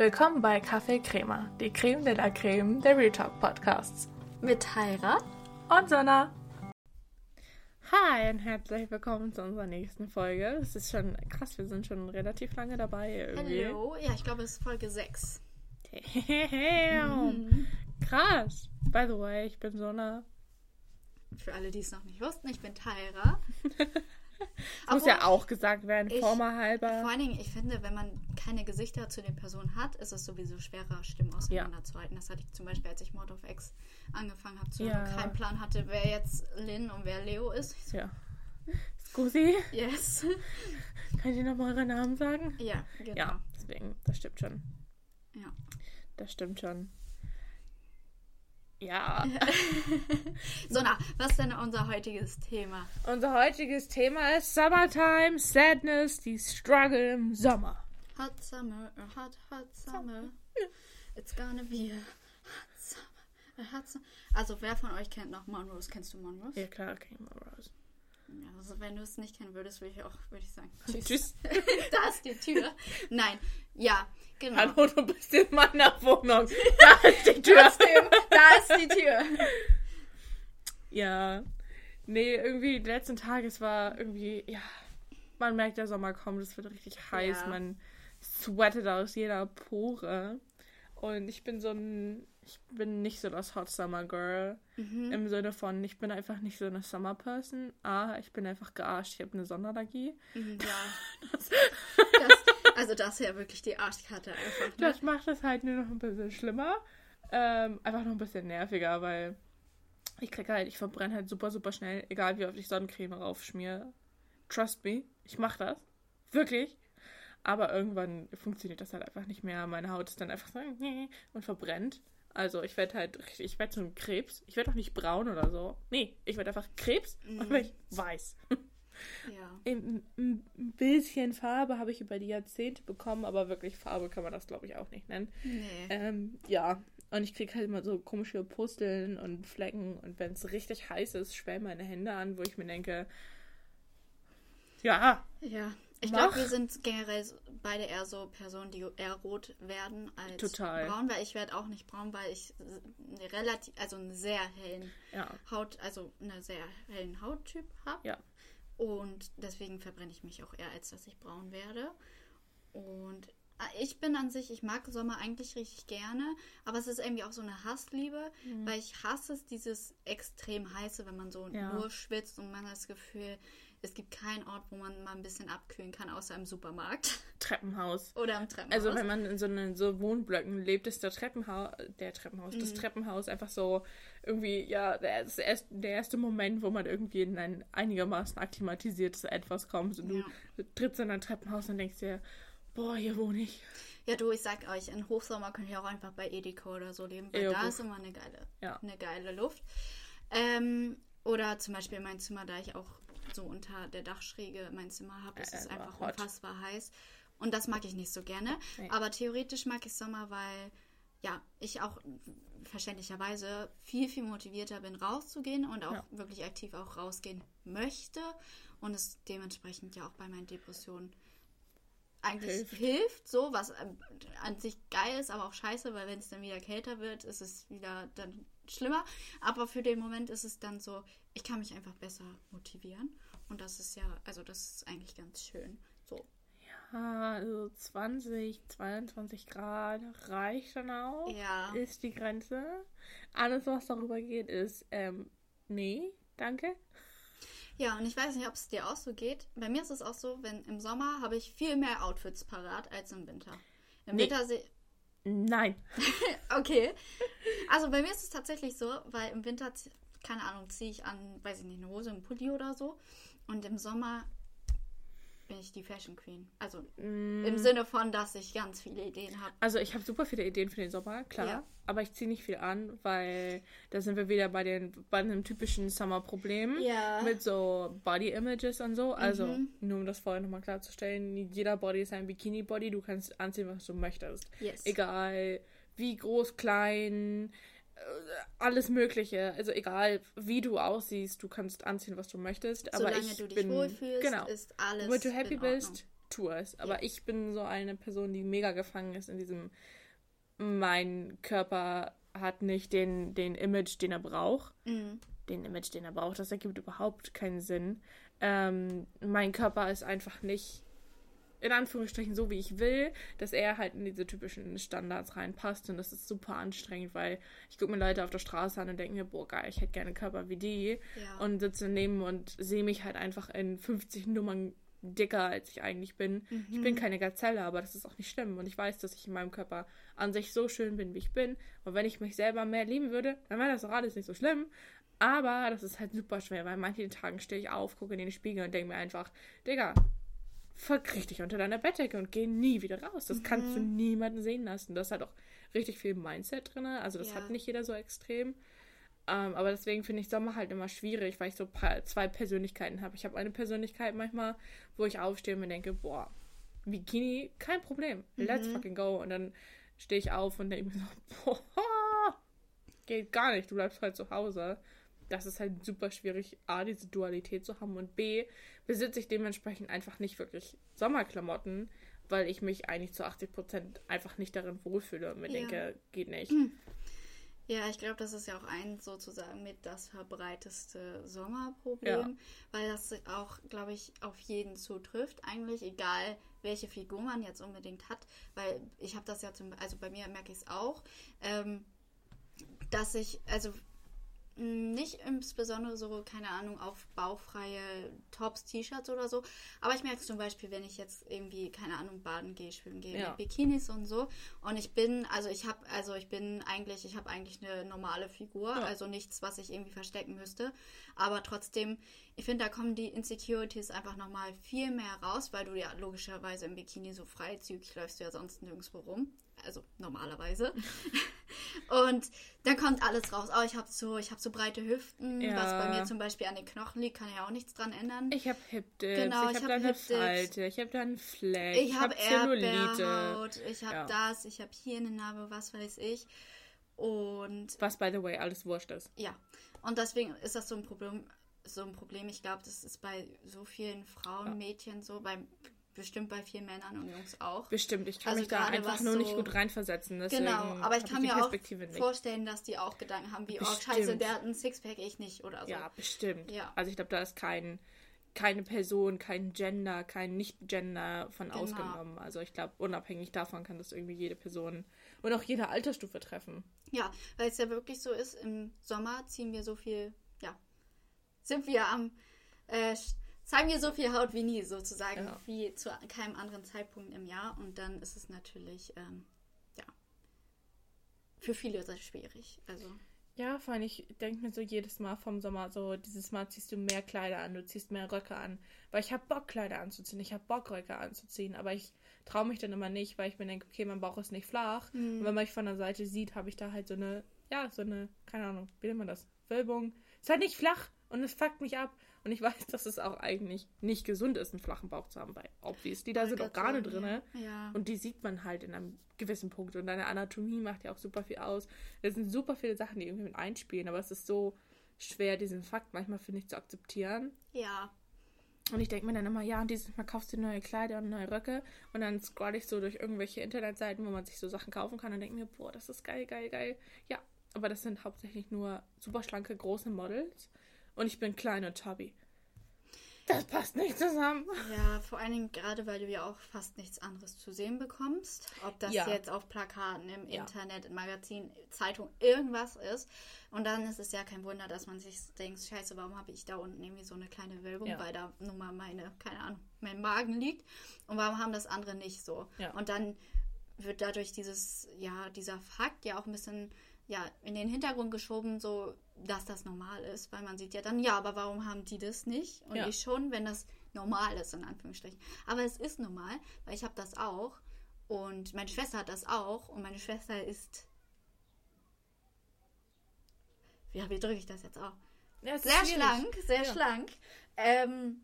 Willkommen bei Kaffee Crema, die Creme de la Creme der Real Talk Podcasts. Mit Tyra und Sonna. Hi und herzlich willkommen zu unserer nächsten Folge. Es ist schon krass, wir sind schon relativ lange dabei irgendwie. Hallo, ja, ich glaube, es ist Folge 6. Damn. Krass. By the way, ich bin Sonna. Für alle, die es noch nicht wussten, ich bin Tyra. Das muss ja auch gesagt werden, ich, formerhalber. Vor allen Dingen, ich finde, wenn man keine Gesichter zu den Personen hat, ist es sowieso schwerer, Stimmen auseinanderzuhalten. Ja. Das hatte ich zum Beispiel, als ich Mord of X angefangen habe zu ja. keinen Plan hatte, wer jetzt Lynn und wer Leo ist. Ja. Scusi? Yes. Könnt ihr nochmal eure Namen sagen? Ja, genau. Ja, deswegen, das stimmt schon. Ja. Das stimmt schon. Ja. so, na, was ist denn unser heutiges Thema? Unser heutiges Thema ist Summertime, Sadness, die Struggle im Sommer. Hot Summer, hot, hot Summer. It's gonna be a hot summer, a hot summer. Also, wer von euch kennt noch Monrose? Kennst du Monrose? Ja, klar, kenn ich Monrose. Also wenn du es nicht kennen würdest, würde ich auch, würde ich sagen, tschüss. tschüss. da ist die Tür. Nein, ja, genau. Hallo, du bist in meiner Wohnung. Da ist die Tür. Trotzdem, da ist die Tür. Ja, nee, irgendwie die letzten Tage, es war irgendwie, ja, man merkt, der Sommer kommt, es wird richtig heiß, ja. man sweatet aus jeder Pore. Und ich bin so ein ich bin nicht so das Hot Summer Girl. Mhm. Im Sinne von, ich bin einfach nicht so eine Summer Person. Ah, ich bin einfach gearscht. Ich habe eine Sonderallergie. Mhm, ja. das, das, also das ja wirklich die Arschkarte einfach. Ne? Das macht es halt nur noch ein bisschen schlimmer. Ähm, einfach noch ein bisschen nerviger, weil ich kriege halt, ich verbrenne halt super, super schnell, egal wie oft ich Sonnencreme raufschmiere. Trust me, ich mache das. Wirklich. Aber irgendwann funktioniert das halt einfach nicht mehr. Meine Haut ist dann einfach so und verbrennt. Also ich werde halt ich werde so ein Krebs. Ich werde auch nicht braun oder so. Nee, ich werde einfach Krebs mhm. und werde ich weiß. Ja. Ein, ein bisschen Farbe habe ich über die Jahrzehnte bekommen, aber wirklich Farbe kann man das, glaube ich, auch nicht nennen. Nee. Ähm, ja, und ich kriege halt immer so komische Pusteln und Flecken und wenn es richtig heiß ist, schwellen meine Hände an, wo ich mir denke, ja. Ja. Ich glaube, wir sind generell beide eher so Personen, die eher rot werden als Total. braun, weil ich werde auch nicht braun, weil ich eine relativ, also einen sehr hellen ja. Haut, also einen sehr hellen Hauttyp habe. Ja. Und deswegen verbrenne ich mich auch eher, als dass ich braun werde. Und ah, ich bin an sich, ich mag Sommer eigentlich richtig gerne, aber es ist irgendwie auch so eine Hassliebe, mhm. weil ich hasse es, dieses extrem heiße, wenn man so ja. nur schwitzt und man hat das Gefühl, es gibt keinen Ort, wo man mal ein bisschen abkühlen kann, außer im Supermarkt. Treppenhaus. Oder im Treppenhaus. Also wenn man in so, einen, so Wohnblöcken lebt, ist der Treppenhaus, der Treppenhaus, mhm. das Treppenhaus einfach so irgendwie, ja, der, erst, der erste Moment, wo man irgendwie in ein einigermaßen akklimatisiertes Etwas kommt. Und ja. du trittst in ein Treppenhaus und denkst dir, boah, hier wohne ich. Ja, du, ich sag euch, in Hochsommer könnt ihr auch einfach bei Edeka oder so leben, weil ja, da ist immer eine geile, ja. eine geile Luft. Ähm, oder zum Beispiel mein Zimmer, da ich auch so unter der Dachschräge mein Zimmer habe. Es äh, ist einfach hot. unfassbar heiß. Und das mag ich nicht so gerne. Nee. Aber theoretisch mag ich Sommer, weil ja, ich auch verständlicherweise viel, viel motivierter bin, rauszugehen und auch ja. wirklich aktiv auch rausgehen möchte. Und es dementsprechend ja auch bei meinen Depressionen eigentlich hilft, hilft so, was an sich geil ist, aber auch scheiße, weil wenn es dann wieder kälter wird, ist es wieder dann schlimmer. Aber für den Moment ist es dann so, ich kann mich einfach besser motivieren. Und das ist ja, also das ist eigentlich ganz schön. So. Ja, also 20, 22 Grad reicht dann auch. Ja. Ist die Grenze. Alles, was darüber geht, ist, ähm, nee, danke. Ja, und ich weiß nicht, ob es dir auch so geht. Bei mir ist es auch so, wenn im Sommer habe ich viel mehr Outfits parat als im Winter. Im nee. Winter sehe Nein. okay. Also bei mir ist es tatsächlich so, weil im Winter keine Ahnung, ziehe ich an, weiß ich nicht, eine Hose, einen Pulli oder so. Und im Sommer bin ich die Fashion Queen. Also mm. im Sinne von, dass ich ganz viele Ideen habe. Also ich habe super viele Ideen für den Sommer, klar. Ja. Aber ich ziehe nicht viel an, weil da sind wir wieder bei den bei einem typischen Summer-Problem ja. mit so Body-Images und so. Also mhm. nur um das vorher nochmal klarzustellen, jeder Body ist ein Bikini-Body. Du kannst anziehen, was du möchtest. Yes. Egal wie groß, klein, alles Mögliche. Also egal, wie du aussiehst, du kannst anziehen, was du möchtest. Solange aber ich du dich bin, wohlfühlst, genau, ist alles Wenn du happy bist, tu es. Aber ja. ich bin so eine Person, die mega gefangen ist in diesem, mein Körper hat nicht den, den Image, den er braucht. Mhm. Den Image, den er braucht, das ergibt überhaupt keinen Sinn. Ähm, mein Körper ist einfach nicht in Anführungsstrichen so, wie ich will, dass er halt in diese typischen Standards reinpasst. Und das ist super anstrengend, weil ich gucke mir Leute auf der Straße an und denke mir, boah, geil, ich hätte gerne einen Körper wie die. Ja. Und sitze neben und sehe mich halt einfach in 50 Nummern dicker, als ich eigentlich bin. Mhm. Ich bin keine Gazelle, aber das ist auch nicht schlimm. Und ich weiß, dass ich in meinem Körper an sich so schön bin, wie ich bin. Und wenn ich mich selber mehr lieben würde, dann wäre das auch alles nicht so schlimm. Aber das ist halt super schwer, weil manche Tagen stehe ich auf, gucke in den Spiegel und denke mir einfach, Digga, verkriech dich unter deiner Bettdecke und geh nie wieder raus. Das mhm. kannst du mhm. niemanden sehen lassen. Das hat auch richtig viel Mindset drin. Also das ja. hat nicht jeder so extrem. Ähm, aber deswegen finde ich Sommer halt immer schwierig, weil ich so zwei Persönlichkeiten habe. Ich habe eine Persönlichkeit manchmal, wo ich aufstehe und mir denke, boah, Bikini, kein Problem. Let's mhm. fucking go. Und dann stehe ich auf und denke mir so, boah, geht gar nicht, du bleibst halt zu Hause das ist halt super schwierig, A, diese Dualität zu haben und B, besitze ich dementsprechend einfach nicht wirklich Sommerklamotten, weil ich mich eigentlich zu 80 Prozent einfach nicht darin wohlfühle und mir ja. denke, geht nicht. Ja, ich glaube, das ist ja auch ein sozusagen mit das verbreiteste Sommerproblem, ja. weil das auch, glaube ich, auf jeden zutrifft. Eigentlich egal, welche Figur man jetzt unbedingt hat, weil ich habe das ja zum, also bei mir merke ich es auch, ähm, dass ich, also nicht insbesondere so, keine Ahnung, auf bauchfreie Tops, T-Shirts oder so. Aber ich merke es zum Beispiel, wenn ich jetzt irgendwie, keine Ahnung, baden gehe, schwimmen gehe, ja. mit Bikinis und so. Und ich bin, also ich habe, also ich bin eigentlich, ich habe eigentlich eine normale Figur, ja. also nichts, was ich irgendwie verstecken müsste. Aber trotzdem, ich finde, da kommen die Insecurities einfach nochmal viel mehr raus, weil du ja logischerweise im Bikini so freizügig läufst du ja sonst nirgendwo rum also normalerweise. und dann kommt alles raus. Oh, ich habe so, ich habe so breite Hüften, ja. was bei mir zum Beispiel an den Knochen liegt, kann ja auch nichts dran ändern. Ich habe Hip Dips, genau, ich, ich habe hab eine Falte, ich habe da einen Fleck, ich, habe Erdbeerhaut, ich habe ja. das, ich habe hier eine Narbe, was weiß ich. Und was by the way alles wurscht ist. Ja. Und deswegen ist das so ein Problem, so ein Problem. Ich glaube, das ist bei so vielen Frauen, ja. Mädchen so, bei bestimmt bei vielen Männern und Jungs auch. Bestimmt, ich kann also mich da einfach nur so, nicht gut reinversetzen. Genau, aber ich kann mir auch vorstellen, dass die auch Gedanken haben, wie, bestimmt. oh scheiße, der hat ein Sixpack, ich nicht oder so. Ja, bestimmt. Ja. Also ich glaube, da ist kein, keine Person, kein Gender, kein Nicht-Gender von genau. ausgenommen. Also ich glaube, unabhängig davon kann das irgendwie jede Person und auch jede Altersstufe treffen. Ja, weil es ja wirklich so ist, im Sommer ziehen wir so viel, ja, sind wir am äh, zeigen wir so viel Haut wie nie, sozusagen, ja. wie zu keinem anderen Zeitpunkt im Jahr. Und dann ist es natürlich, ähm, ja, für viele sehr schwierig. Also. Ja, vor allem, ich denke mir so jedes Mal vom Sommer so, dieses Mal ziehst du mehr Kleider an, du ziehst mehr Röcke an. Weil ich habe Bock, Kleider anzuziehen, ich habe Bock, Röcke anzuziehen, aber ich traue mich dann immer nicht, weil ich mir denke, okay, mein Bauch ist nicht flach. Mhm. Und wenn man mich von der Seite sieht, habe ich da halt so eine, ja, so eine, keine Ahnung, wie nennt man das? Wölbung. Ist halt nicht flach und es fuckt mich ab. Und ich weiß, dass es auch eigentlich nicht gesund ist, einen flachen Bauch zu haben, weil obviously, da sind Organe drin. Ja. Und die sieht man halt in einem gewissen Punkt. Und deine Anatomie macht ja auch super viel aus. Da sind super viele Sachen, die irgendwie mit einspielen. Aber es ist so schwer, diesen Fakt manchmal, finde ich, zu akzeptieren. Ja. Und ich denke mir dann immer, ja, und dieses Mal kaufst du neue Kleider und neue Röcke. Und dann scroll ich so durch irgendwelche Internetseiten, wo man sich so Sachen kaufen kann und denke mir, boah, das ist geil, geil, geil. Ja, aber das sind hauptsächlich nur super schlanke, große Models und ich bin klein und chubby. Das passt nicht zusammen. Ja, vor allen Dingen gerade, weil du ja auch fast nichts anderes zu sehen bekommst. Ob das ja. jetzt auf Plakaten, im ja. Internet, im Magazin, Zeitung, irgendwas ist. Und dann ist es ja kein Wunder, dass man sich denkt, scheiße, warum habe ich da unten irgendwie so eine kleine Wölbung, ja. weil da nun mal meine, keine Ahnung, mein Magen liegt. Und warum haben das andere nicht so? Und dann wird dadurch dieses, ja, dieser Fakt ja auch ein bisschen ja, in den Hintergrund geschoben, so dass das normal ist, weil man sieht ja dann, ja, aber warum haben die das nicht? Und ja. ich schon, wenn das normal ist, in Anführungsstrichen. Aber es ist normal, weil ich habe das auch und meine Schwester hat das auch und meine Schwester ist. Ja, wie drücke ich das jetzt auch? Ja, sehr schlank, sehr ja. schlank. Ähm,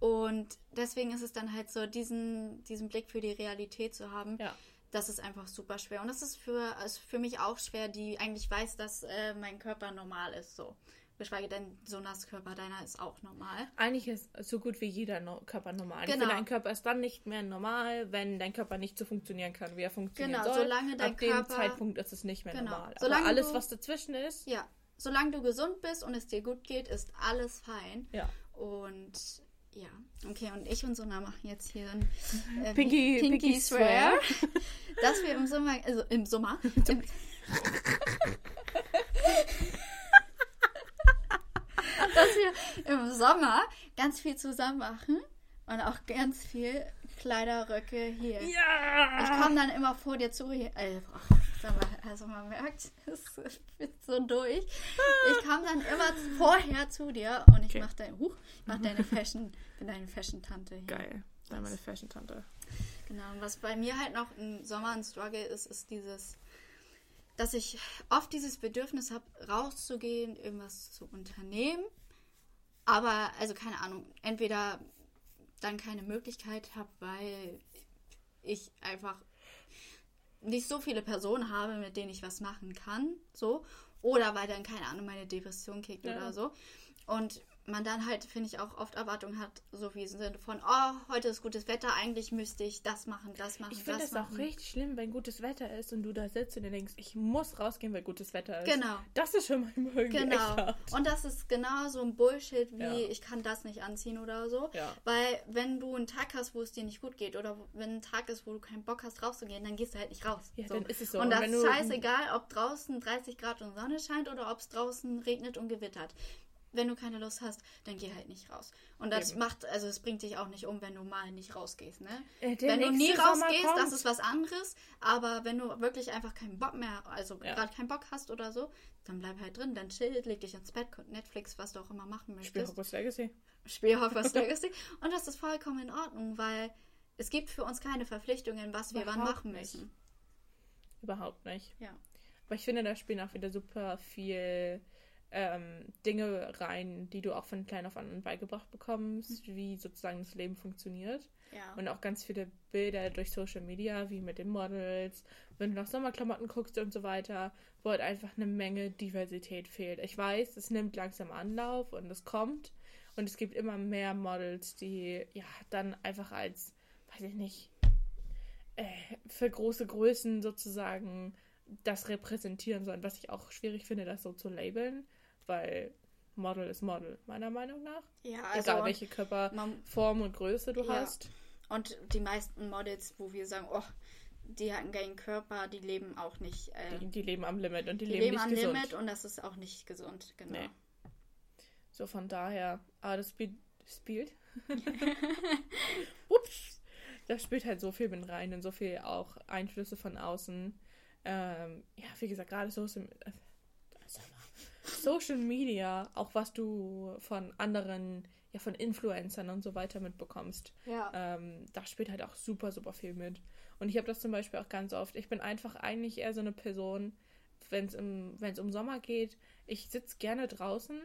und deswegen ist es dann halt so, diesen, diesen Blick für die Realität zu haben. Ja das ist einfach super schwer. Und das ist für, ist für mich auch schwer, die eigentlich weiß, dass äh, mein Körper normal ist. So. Geschweige denn, so nass Körper deiner ist auch normal. Eigentlich ist so gut wie jeder no Körper normal. Genau. Finde, dein Körper ist dann nicht mehr normal, wenn dein Körper nicht so funktionieren kann, wie er funktionieren genau, soll. Solange dein Ab Körper, dem Zeitpunkt ist es nicht mehr genau. normal. Solange Aber alles, du, was dazwischen ist. Ja, solange du gesund bist und es dir gut geht, ist alles fein. Ja. Und ja, okay, und ich und Sona machen jetzt hier ein äh, Pinky, Pinky, Pinky Swear, dass wir im Sommer, also im Sommer, im, dass wir im Sommer ganz viel zusammen machen und auch ganz viel Kleiderröcke hier. Ja! Ich komme dann immer vor dir zu. Hier, also, also man merkt, es wird so durch. Ich komme dann immer vorher zu dir und ich okay. mache dein, huch, mach deine Fashion, bin deine Fashion-Tante hier. Geil, dann meine Fashion-Tante. Genau, und was bei mir halt noch im Sommer ein Struggle ist, ist dieses dass ich oft dieses Bedürfnis habe, rauszugehen, irgendwas zu unternehmen. Aber, also keine Ahnung, entweder dann keine Möglichkeit habe, weil ich einfach nicht so viele Personen habe, mit denen ich was machen kann, so. Oder weil dann, keine Ahnung, meine Depression kickt ja. oder so. Und man dann halt, finde ich, auch oft Erwartungen hat, so wie im Sinne von, oh, heute ist gutes Wetter, eigentlich müsste ich das machen, das machen, ich finde es auch richtig schlimm, wenn gutes Wetter ist und du da sitzt und denkst, ich muss rausgehen, weil gutes Wetter ist. Genau. Das ist schon mal irgendwie Genau. Und das ist genau so ein Bullshit wie, ja. ich kann das nicht anziehen oder so. Ja. Weil wenn du einen Tag hast, wo es dir nicht gut geht oder wenn ein Tag ist, wo du keinen Bock hast rauszugehen, dann gehst du halt nicht raus. Ja, so. dann ist es so. Und, und das ist scheißegal, ob draußen 30 Grad und Sonne scheint oder ob es draußen regnet und gewittert wenn du keine Lust hast, dann geh halt nicht raus. Und das Eben. macht, also es bringt dich auch nicht um, wenn du mal nicht rausgehst, ne? Äh, wenn du nie rausgehst, das ist was anderes. Aber wenn du wirklich einfach keinen Bock mehr, also ja. gerade keinen Bock hast oder so, dann bleib halt drin, dann chill, leg dich ins Bett, Netflix, was du auch immer machen möchtest. Spiel Hogwarts Legacy. Spiel Hogwarts Legacy. Und das ist vollkommen in Ordnung, weil es gibt für uns keine Verpflichtungen, was wir wann machen nicht. müssen. Überhaupt nicht. Ja. Aber ich finde, da spielen auch wieder super viel ähm, Dinge rein, die du auch von klein auf an beigebracht bekommst, mhm. wie sozusagen das Leben funktioniert. Ja. Und auch ganz viele Bilder durch Social Media, wie mit den Models, wenn du nach Sommerklamotten guckst und so weiter, wo halt einfach eine Menge Diversität fehlt. Ich weiß, es nimmt langsam Anlauf und es kommt. Und es gibt immer mehr Models, die ja dann einfach als, weiß ich nicht, äh, für große Größen sozusagen das repräsentieren sollen, was ich auch schwierig finde, das so zu labeln weil Model ist Model, meiner Meinung nach. Ja, also Egal welche Körperform und Größe du ja. hast. Und die meisten Models, wo wir sagen, oh, die hatten keinen Körper, die leben auch nicht. Äh, die, die, leben am Limit und die, die leben, leben nicht am gesund. Limit und das ist auch nicht gesund, genau. Nee. So von daher, ah, das spielt. spielt? Ups! Das spielt halt so viel mit rein und so viel auch Einflüsse von außen. Ähm, ja, wie gesagt, gerade so ist im, Social Media, auch was du von anderen, ja, von Influencern und so weiter mitbekommst. Ja. Ähm, da spielt halt auch super, super viel mit. Und ich habe das zum Beispiel auch ganz oft. Ich bin einfach eigentlich eher so eine Person, wenn es um Sommer geht, ich sitze gerne draußen,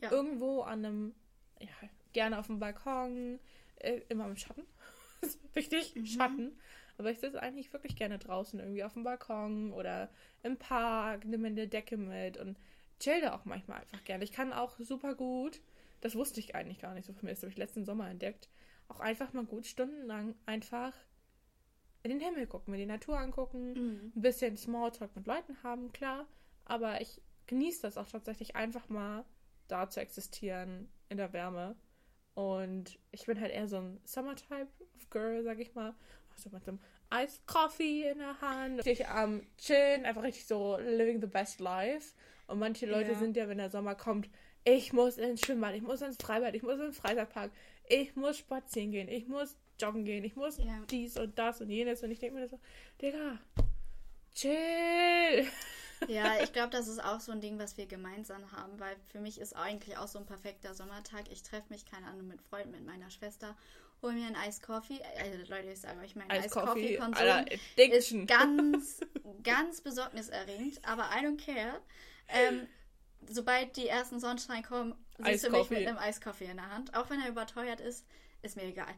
ja. irgendwo an einem, ja, gerne auf dem Balkon, äh, immer im Schatten. wichtig, mhm. Schatten. Aber ich sitze eigentlich wirklich gerne draußen, irgendwie auf dem Balkon oder im Park, nehme eine Decke mit und chill da auch manchmal einfach gerne. Ich kann auch super gut, das wusste ich eigentlich gar nicht so von mir, das habe ich letzten Sommer entdeckt, auch einfach mal gut stundenlang einfach in den Himmel gucken, mir die Natur angucken, mhm. ein bisschen Smalltalk mit Leuten haben, klar, aber ich genieße das auch tatsächlich einfach mal da zu existieren in der Wärme. Und ich bin halt eher so ein Summer-Type of Girl, sag ich mal. Also mit einem Ice Coffee in der Hand. Richtig am um, Chillen, einfach richtig so living the best life. Und manche Leute ja. sind ja, wenn der Sommer kommt, ich muss ins Schwimmbad, ich muss ins Freibad, ich muss ins Freizeitpark, ich muss spazieren gehen, ich muss joggen gehen, ich muss ja. dies und das und jenes. Und ich denke mir so, Digga, chill. Ja, ich glaube, das ist auch so ein Ding, was wir gemeinsam haben, weil für mich ist eigentlich auch so ein perfekter Sommertag. Ich treffe mich, keine Ahnung, mit Freunden, mit meiner Schwester, hole mir einen Eiskoffee. Also Leute, ich sage euch, mein Eiskoffee-Konsum ist ganz, ganz besorgniserregend, aber I don't care. Ähm, sobald die ersten Sonnenschein kommen, siehst du mich mit einem Eiskaffee in der Hand. Auch wenn er überteuert ist, ist mir egal.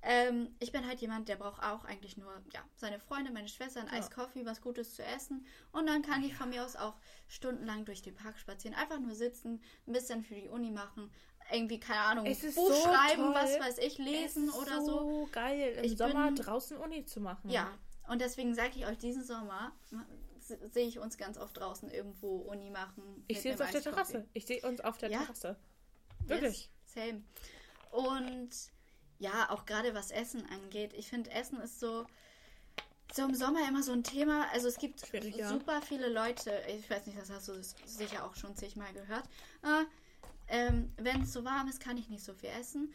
Ähm, ich bin halt jemand, der braucht auch eigentlich nur, ja, seine Freunde, meine Schwester, ein ja. Eiskoffee, was Gutes zu essen. Und dann kann ich von mir aus auch stundenlang durch den Park spazieren. Einfach nur sitzen, ein bisschen für die Uni machen. Irgendwie, keine Ahnung, Buch so schreiben, toll. was weiß ich, lesen oder so. so geil, im ich Sommer bin, draußen Uni zu machen. Ja, und deswegen sage ich euch, diesen Sommer sehe ich uns ganz oft draußen irgendwo Uni machen. Ich sehe uns auf der Terrasse. Ich sehe uns auf der ja? Terrasse. Wirklich. Yes, same. Und ja, auch gerade was Essen angeht. Ich finde, Essen ist so, so im Sommer immer so ein Thema. Also es gibt super viele Leute, ich weiß nicht, das hast du sicher auch schon zigmal gehört. Äh, ähm, Wenn es so warm ist, kann ich nicht so viel essen.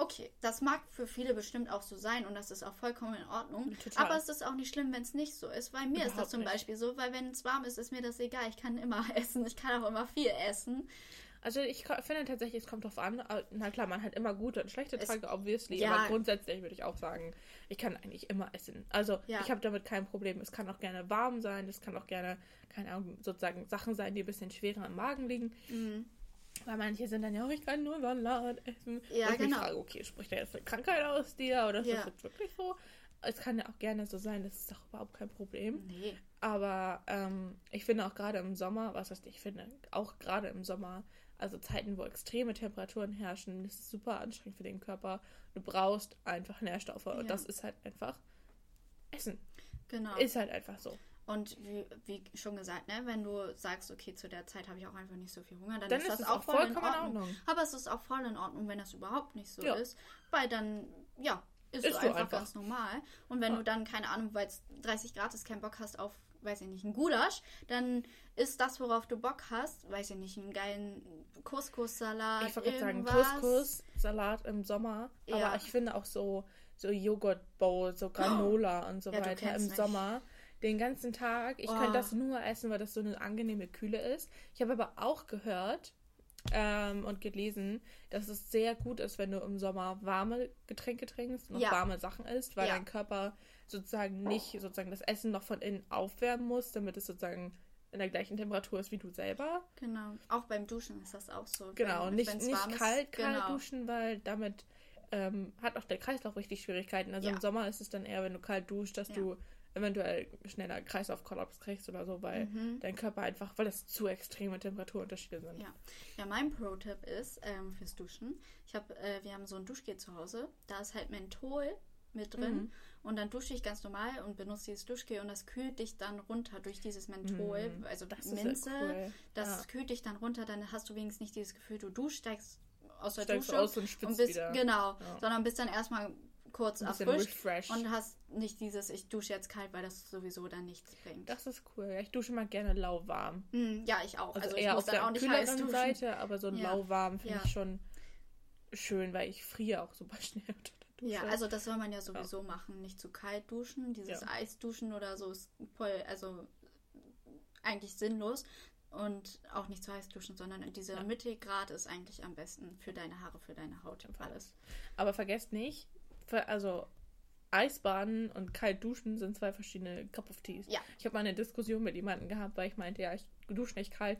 Okay, das mag für viele bestimmt auch so sein und das ist auch vollkommen in Ordnung. Total. Aber es ist auch nicht schlimm, wenn es nicht so ist. Weil mir Überhaupt ist das zum nicht. Beispiel so, weil wenn es warm ist, ist mir das egal. Ich kann immer essen. Ich kann auch immer viel essen. Also ich finde tatsächlich, es kommt drauf an. Na klar, man hat immer gute und schlechte Tage, obviously. Ja. Aber grundsätzlich würde ich auch sagen, ich kann eigentlich immer essen. Also ja. ich habe damit kein Problem. Es kann auch gerne warm sein. Es kann auch gerne, keine Ahnung, sozusagen Sachen sein, die ein bisschen schwerer im Magen liegen. Mhm. Weil manche sind dann ja, oh, ich kann nur Salat essen. Ja, und genau. Ich frage, okay, spricht da jetzt eine Krankheit aus dir oder ist ja. das jetzt wirklich so? Es kann ja auch gerne so sein, das ist doch überhaupt kein Problem. Nee. Aber ähm, ich finde auch gerade im Sommer, was heißt ich finde, auch gerade im Sommer, also Zeiten, wo extreme Temperaturen herrschen, das ist super anstrengend für den Körper. Du brauchst einfach Nährstoffe ja. und das ist halt einfach Essen. Genau. Ist halt einfach so. Und wie, wie, schon gesagt, ne, wenn du sagst, okay, zu der Zeit habe ich auch einfach nicht so viel Hunger, dann, dann ist, ist das auch voll in Ordnung. in Ordnung. Aber es ist auch voll in Ordnung, wenn das überhaupt nicht so ja. ist, weil dann, ja, ist, ist einfach, einfach, ganz normal. Und wenn ja. du dann, keine Ahnung, weil es 30 Grad ist, keinen Bock hast auf, weiß ich nicht, einen Gulasch, dann ist das, worauf du Bock hast, weiß ich nicht, einen geilen Couscous-Salat. Ich wollte sagen, Couscous-Salat im Sommer, ja. aber ich finde auch so, so Joghurt-Bowl, so Granola oh. und so weiter im nicht. Sommer den ganzen Tag. Ich oh. könnte das nur essen, weil das so eine angenehme Kühle ist. Ich habe aber auch gehört ähm, und gelesen, dass es sehr gut ist, wenn du im Sommer warme Getränke trinkst, noch ja. warme Sachen isst, weil ja. dein Körper sozusagen nicht sozusagen das Essen noch von innen aufwärmen muss, damit es sozusagen in der gleichen Temperatur ist wie du selber. Genau. Auch beim Duschen ist das auch so. Genau, wenn, nicht, nicht kalt, kalt genau. duschen, weil damit ähm, hat auch der Kreislauf richtig Schwierigkeiten. Also ja. im Sommer ist es dann eher, wenn du kalt duschst, dass ja. du eventuell schneller Kreislaufkollaps kriegst oder so, weil mhm. dein Körper einfach, weil das zu extreme Temperaturunterschiede sind. Ja, ja mein Pro-Tipp ist ähm, fürs Duschen, ich habe, äh, wir haben so ein Duschgel zu Hause, da ist halt Menthol mit drin mhm. und dann dusche ich ganz normal und benutze dieses Duschgel und das kühlt dich dann runter durch dieses Menthol, mhm. also das Minze, cool. das ja. kühlt dich dann runter, dann hast du wenigstens nicht dieses Gefühl, du duschst, steigst aus der Steigst Dusche aus und, und bist, wieder. genau, ja. sondern bist dann erstmal kurz erfrischt und hast nicht dieses, ich dusche jetzt kalt, weil das sowieso dann nichts bringt. Das ist cool. Ich dusche mal gerne lauwarm. Mm, ja, ich auch. Also, also eher auf der auch nicht heiß duschen. Seite, aber so ein ja. lauwarm finde ja. ich schon schön, weil ich friere auch super schnell unter der Dusche. Ja, also das soll man ja sowieso ja. machen. Nicht zu kalt duschen. Dieses Eisduschen oder so ist voll, also eigentlich sinnlos. Und auch nicht zu heiß duschen, sondern dieser ja. Mittelgrad ist eigentlich am besten für deine Haare, für deine Haut und alles. Aber vergesst nicht, also Eisbaden und kalt duschen sind zwei verschiedene Cup of Teas. Ja. Ich habe mal eine Diskussion mit jemandem gehabt, weil ich meinte, ja, ich dusche nicht kalt.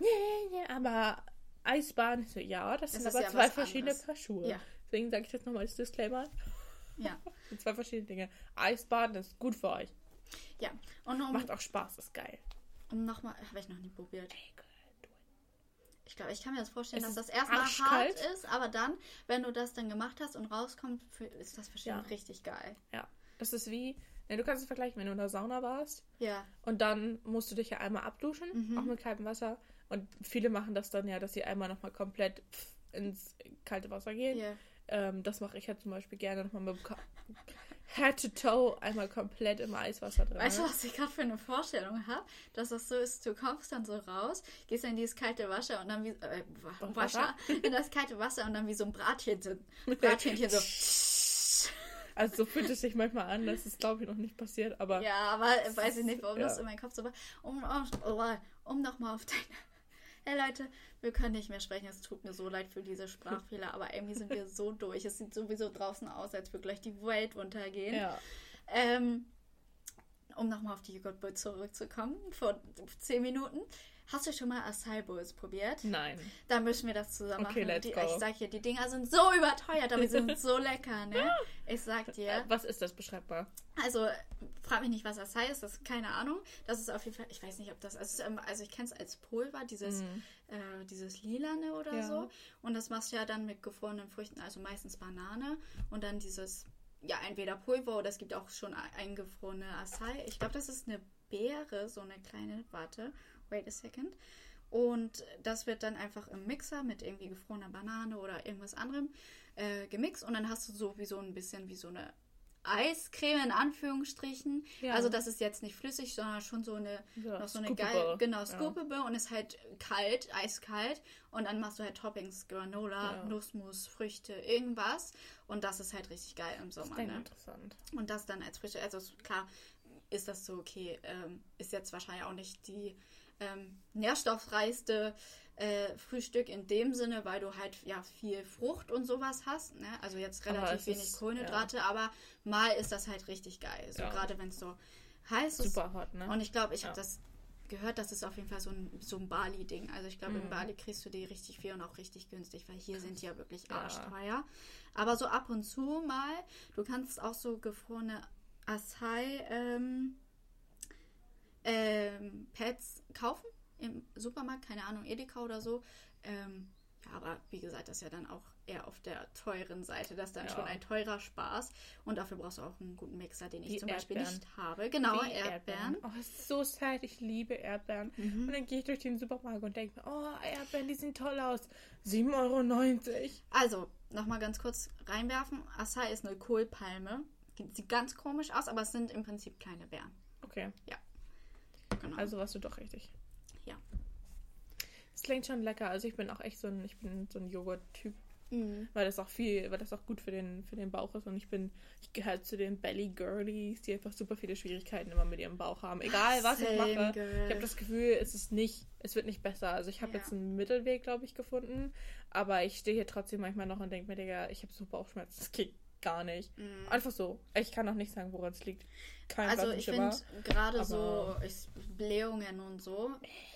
Nee, nee, aber Eisbaden, so, ja, das, das sind aber ja zwei verschiedene anderes. Paar Schuhe. Ja. Deswegen sage ich jetzt nochmal als Disclaimer. Ja. Das sind zwei verschiedene Dinge. Eisbaden ist gut für euch. Ja. Und um, Macht auch Spaß, ist geil. Und nochmal, habe ich noch nie probiert. Ey, ich glaube, ich kann mir das vorstellen, es dass das erstmal hart ist, aber dann, wenn du das dann gemacht hast und rauskommt, ist das bestimmt ja. richtig geil. Ja. Das ist wie, ne, du kannst es vergleichen, wenn du in der Sauna warst. Ja. Und dann musst du dich ja einmal abduschen, mhm. auch mit kaltem Wasser. Und viele machen das dann ja, dass sie einmal nochmal komplett ins kalte Wasser gehen. Yeah. Ähm, das mache ich ja zum Beispiel gerne nochmal mit dem Head to Toe einmal komplett im Eiswasser drin. Weißt du, was ich gerade für eine Vorstellung habe? Dass das so ist, du kommst dann so raus, gehst dann in dieses kalte Wasser und dann wie äh, Wasser, in das kalte Wasser und dann wie so ein Brathähnchen, Brathähnchen so. Also so fühlt es sich manchmal an, das ist glaube ich noch nicht passiert, aber. Ja, aber weiß ich nicht, warum ja. das in meinem Kopf so war. Um, um, um nochmal auf deine hey Leute, wir können nicht mehr sprechen, es tut mir so leid für diese Sprachfehler, aber irgendwie sind wir so durch. Es sieht sowieso draußen aus, als würde gleich die Welt untergehen. Ja. Ähm, um nochmal auf die Joghurtbowl zurückzukommen, vor zehn Minuten. Hast du schon mal Acai Bowls probiert? Nein. Da müssen wir das zusammen okay, machen. Die, ich sag dir, die Dinger sind so überteuert, aber sie sind so lecker, ne? Ich sag dir. Was ist das beschreibbar? Also, frag mich nicht, was Acai ist, das ist keine Ahnung. Das ist auf jeden Fall, ich weiß nicht, ob das, also, also ich kenne es als Pulver, dieses, mm. äh, dieses Lilane oder ja. so. Und das machst du ja dann mit gefrorenen Früchten, also meistens Banane und dann dieses, ja, entweder Pulver oder es gibt auch schon eingefrorene Acai. Ich glaube, das ist eine Beere, so eine kleine, warte wait a second. Und das wird dann einfach im Mixer mit irgendwie gefrorener Banane oder irgendwas anderem äh, gemixt. Und dann hast du so wie so ein bisschen wie so eine Eiscreme in Anführungsstrichen. Ja. Also das ist jetzt nicht flüssig, sondern schon so eine ja, noch so eine geil genau scoopable ja. und ist halt kalt, eiskalt und dann machst du halt Toppings Granola. Nussmus, Früchte, irgendwas und das ist halt richtig geil im Sommer. Das ist ne? interessant. Und das dann als frische, also klar ist das so okay, ähm, ist jetzt wahrscheinlich auch nicht die ähm, nährstoffreichste äh, Frühstück in dem Sinne, weil du halt ja viel Frucht und sowas hast. Ne? Also jetzt relativ wenig ist, Kohlenhydrate, ja. aber mal ist das halt richtig geil. So ja. gerade wenn es so heiß ist. Super hot, ne? Und ich glaube, ich ja. habe das gehört, das ist auf jeden Fall so ein, so ein Bali-Ding. Also ich glaube, mhm. in Bali kriegst du die richtig viel und auch richtig günstig, weil hier sind die ja wirklich arschteuer. Aber so ab und zu mal, du kannst auch so gefrorene Acai ähm, ähm, Pads kaufen im Supermarkt, keine Ahnung, Edeka oder so. Ähm, ja, aber wie gesagt, das ist ja dann auch eher auf der teuren Seite. Das ist dann ja. schon ein teurer Spaß. Und dafür brauchst du auch einen guten Mixer, den ich Die zum Beispiel Erdbeeren. nicht habe. Genau, Die Erdbeeren. Erdbeeren. Oh, ist so sad. Ich liebe Erdbeeren. Mhm. Und dann gehe ich durch den Supermarkt und denke mir, oh, Erdbeeren, die sehen toll aus. 7,90 Euro. Also, nochmal ganz kurz reinwerfen. Acai ist eine Kohlpalme. Sieht ganz komisch aus, aber es sind im Prinzip kleine Beeren. Okay. Ja. Genau. Also warst du doch richtig. Es klingt schon lecker. Also ich bin auch echt so ein, ich bin so ein Joghurt-Typ. Mhm. Weil das auch viel, weil das auch gut für den, für den Bauch ist. Und ich bin, ich gehöre zu den Belly Girlies, die einfach super viele Schwierigkeiten immer mit ihrem Bauch haben. Egal was Same ich mache. Girl. Ich habe das Gefühl, es ist nicht, es wird nicht besser. Also ich habe ja. jetzt einen Mittelweg, glaube ich, gefunden. Aber ich stehe hier trotzdem manchmal noch und denke mir, Digga, ich habe so Bauchschmerzen. Das geht gar nicht. Mhm. Einfach so. Ich kann auch nicht sagen, woran es liegt. Kein also ich finde gerade so ich, Blähungen und so,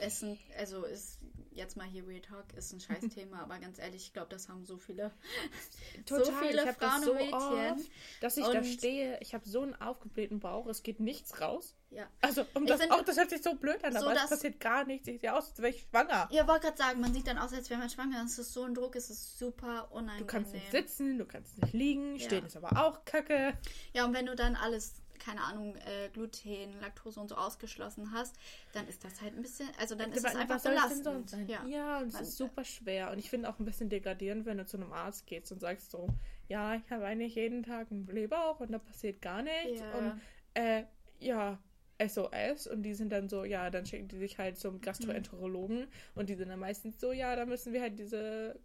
ist ein, also ist jetzt mal hier Real Talk, ist ein scheiß Thema, aber ganz ehrlich, ich glaube, das haben so viele, Total. so viele ich Frauen so und Mädchen. Oft, dass ich und da stehe, ich habe so einen aufgeblähten Bauch, es geht nichts raus. Ja. Also, um das, auch, das hört sich so blöd an, so aber es passiert gar nichts. Ich sehe aus, als wäre ich schwanger. Ja, wollte gerade sagen, man sieht dann aus, als wäre man schwanger. Es ist so ein Druck, es ist super unangenehm. Du kannst nicht sitzen, du kannst nicht liegen, ja. stehen ist aber auch kacke. Ja, und wenn du dann alles keine Ahnung, äh, Gluten, Laktose und so ausgeschlossen hast, dann ist das halt ein bisschen, also dann ist es einfach belastend. Ja, ja und es ist super schwer. Und ich finde auch ein bisschen degradierend, wenn du zu einem Arzt gehst und sagst so, ja, ich habe eigentlich jeden Tag einen Blähbauch und da passiert gar nichts. Ja. Und äh, ja, SOS und die sind dann so, ja, dann schicken die sich halt zum Gastroenterologen mhm. und die sind dann meistens so, ja, da müssen wir halt diese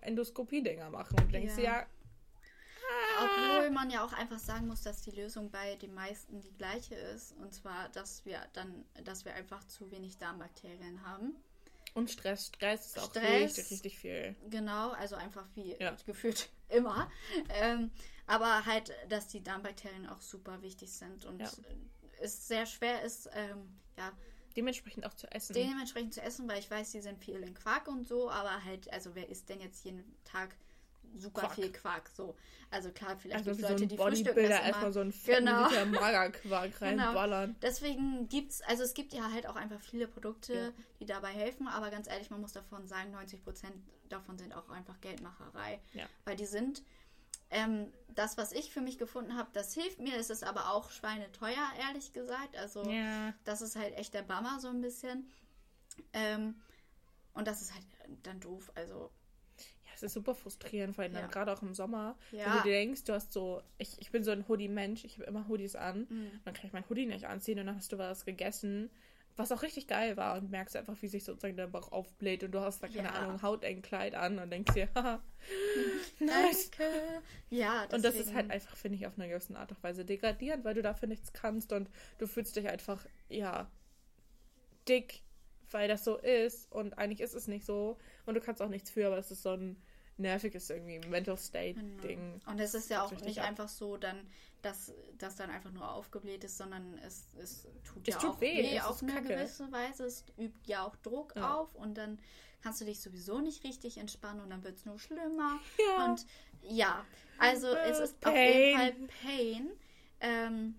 Endoskopie-Dinger machen. Und du denkst ja. ja, obwohl man ja auch einfach sagen muss, dass die Lösung bei den meisten die gleiche ist. Und zwar, dass wir dann, dass wir einfach zu wenig Darmbakterien haben. Und Stress. Stress ist auch Stress, richtig, richtig viel. Genau, also einfach wie ja. gefühlt immer. Ähm, aber halt, dass die Darmbakterien auch super wichtig sind und ja. es sehr schwer ist, ähm, ja. Dementsprechend auch zu essen. Dementsprechend zu essen, weil ich weiß, die sind viel in Quark und so, aber halt, also wer isst denn jetzt jeden Tag super Quark. viel Quark. So. Also klar, vielleicht also gibt es Leute, so die frühstücken das erstmal so ein genau. Liter Magerquark genau. reinballern. Genau. Deswegen gibt es, also es gibt ja halt auch einfach viele Produkte, ja. die dabei helfen, aber ganz ehrlich, man muss davon sagen, 90 Prozent davon sind auch einfach Geldmacherei. Ja. Weil die sind, ähm, das, was ich für mich gefunden habe, das hilft mir, es ist aber auch schweineteuer, ehrlich gesagt. Also ja. das ist halt echt der Bummer so ein bisschen. Ähm, und das ist halt dann doof. Also es ist super frustrierend, vor allem ja. gerade auch im Sommer, ja. wenn du dir denkst, du hast so, ich, ich bin so ein Hoodie-Mensch, ich habe immer Hoodies an, mhm. dann kann ich mein Hoodie nicht anziehen und dann hast du was gegessen, was auch richtig geil war und merkst einfach, wie sich sozusagen der Bauch aufbläht und du hast da, keine ja. Ahnung, Hautenkleid an und denkst dir, haha, nice. Danke. Ja, deswegen. Und das ist halt einfach, finde ich, auf einer gewissen Art und Weise degradierend, weil du dafür nichts kannst und du fühlst dich einfach, ja, dick, weil das so ist und eigentlich ist es nicht so und du kannst auch nichts für, aber es ist so ein nervig ist irgendwie Mental State-Ding. Und es ist ja auch nicht ab. einfach so dann, dass das dann einfach nur aufgebläht ist, sondern es, es tut es ja tut auch weh, weh auf eine Kacke. gewisse Weise. Es übt ja auch Druck ja. auf und dann kannst du dich sowieso nicht richtig entspannen und dann wird es nur schlimmer. Ja. Und ja, also es ist Pain. auf jeden Fall Pain. Ähm,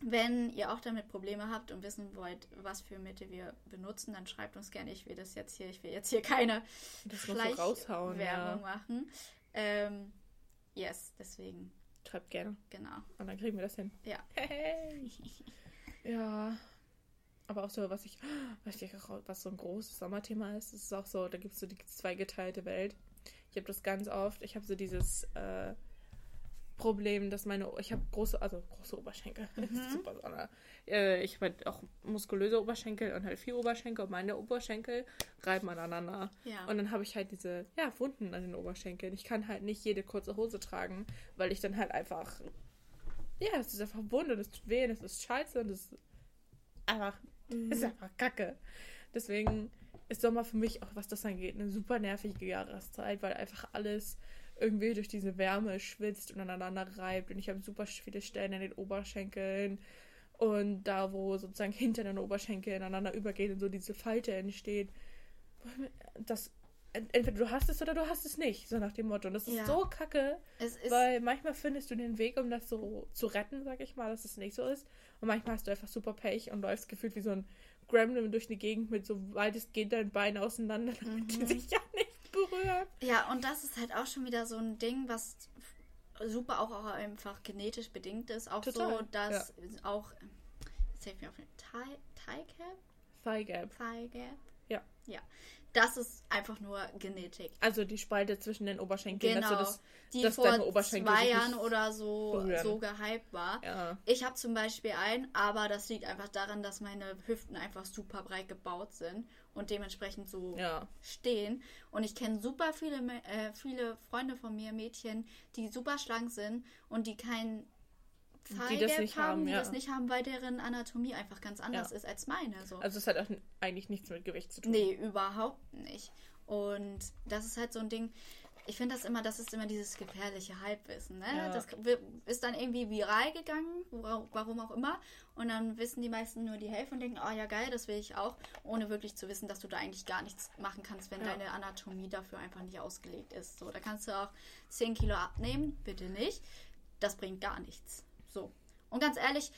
wenn ihr auch damit Probleme habt und wissen wollt, was für Mittel wir benutzen, dann schreibt uns gerne. Ich will das jetzt hier, ich will jetzt hier keine Schleichwerbung ja. machen. Ähm, yes, deswegen. Schreibt gerne. Genau. Und dann kriegen wir das hin. Ja. Hey. ja. Aber auch so, was ich, was, ich, was so ein großes Sommerthema ist, ist auch so, da gibt es so die zweigeteilte Welt. Ich habe das ganz oft. Ich habe so dieses äh, Problem, dass meine, ich habe große, also große Oberschenkel. Mhm. super. Äh, ich habe halt auch muskulöse Oberschenkel und halt vier Oberschenkel und meine Oberschenkel reiben aneinander. Ja. Und dann habe ich halt diese, ja, Wunden an den Oberschenkeln. Ich kann halt nicht jede kurze Hose tragen, weil ich dann halt einfach, ja, es ist einfach Wunde, das tut weh, das ist scheiße und das ist einfach, mhm. ist einfach kacke. Deswegen ist Sommer für mich auch, was das angeht, eine super nervige Jahreszeit, weil einfach alles irgendwie durch diese Wärme schwitzt und aneinander reibt. Und ich habe super viele Stellen in den Oberschenkeln. Und da, wo sozusagen hinter den Oberschenkeln ineinander übergehen und so diese Falte entsteht. Das, entweder du hast es oder du hast es nicht, so nach dem Motto. Und das ist ja. so kacke, ist weil manchmal findest du den Weg, um das so zu retten, sag ich mal, dass es nicht so ist. Und manchmal hast du einfach super Pech und läufst gefühlt wie so ein Gremlin durch die Gegend mit so weit es geht dein Bein auseinander, damit mhm. die sich ja nicht berührt. Ja, und das ist halt auch schon wieder so ein Ding, was super auch, auch einfach genetisch bedingt ist. Auch Total. so, dass ja. auch. Jetzt mir auf den Thigh, Thigh Gap? Thigh Gap. Thigh Gap. Ja. Ja. Das ist einfach nur Genetik. Also die Spalte zwischen den Oberschenkeln. Genau. Also das, die dass vor zwei Jahren oder so, so gehypt war. Ja. Ich habe zum Beispiel einen, aber das liegt einfach daran, dass meine Hüften einfach super breit gebaut sind und dementsprechend so ja. stehen. Und ich kenne super viele, äh, viele Freunde von mir, Mädchen, die super schlank sind und die kein Thigh die das nicht haben, haben die ja. das nicht haben, weil deren Anatomie einfach ganz anders ja. ist als meine. So. Also es hat auch eigentlich nichts mit Gewicht zu tun. Nee, überhaupt nicht. Und das ist halt so ein Ding, ich finde das immer, das ist immer dieses gefährliche Halbwissen. Ne? Ja. Das ist dann irgendwie viral gegangen, warum auch immer. Und dann wissen die meisten nur die Hälfte und denken, oh ja geil, das will ich auch, ohne wirklich zu wissen, dass du da eigentlich gar nichts machen kannst, wenn ja. deine Anatomie dafür einfach nicht ausgelegt ist. So, da kannst du auch 10 Kilo abnehmen, bitte nicht. Das bringt gar nichts. So. Und ganz ehrlich,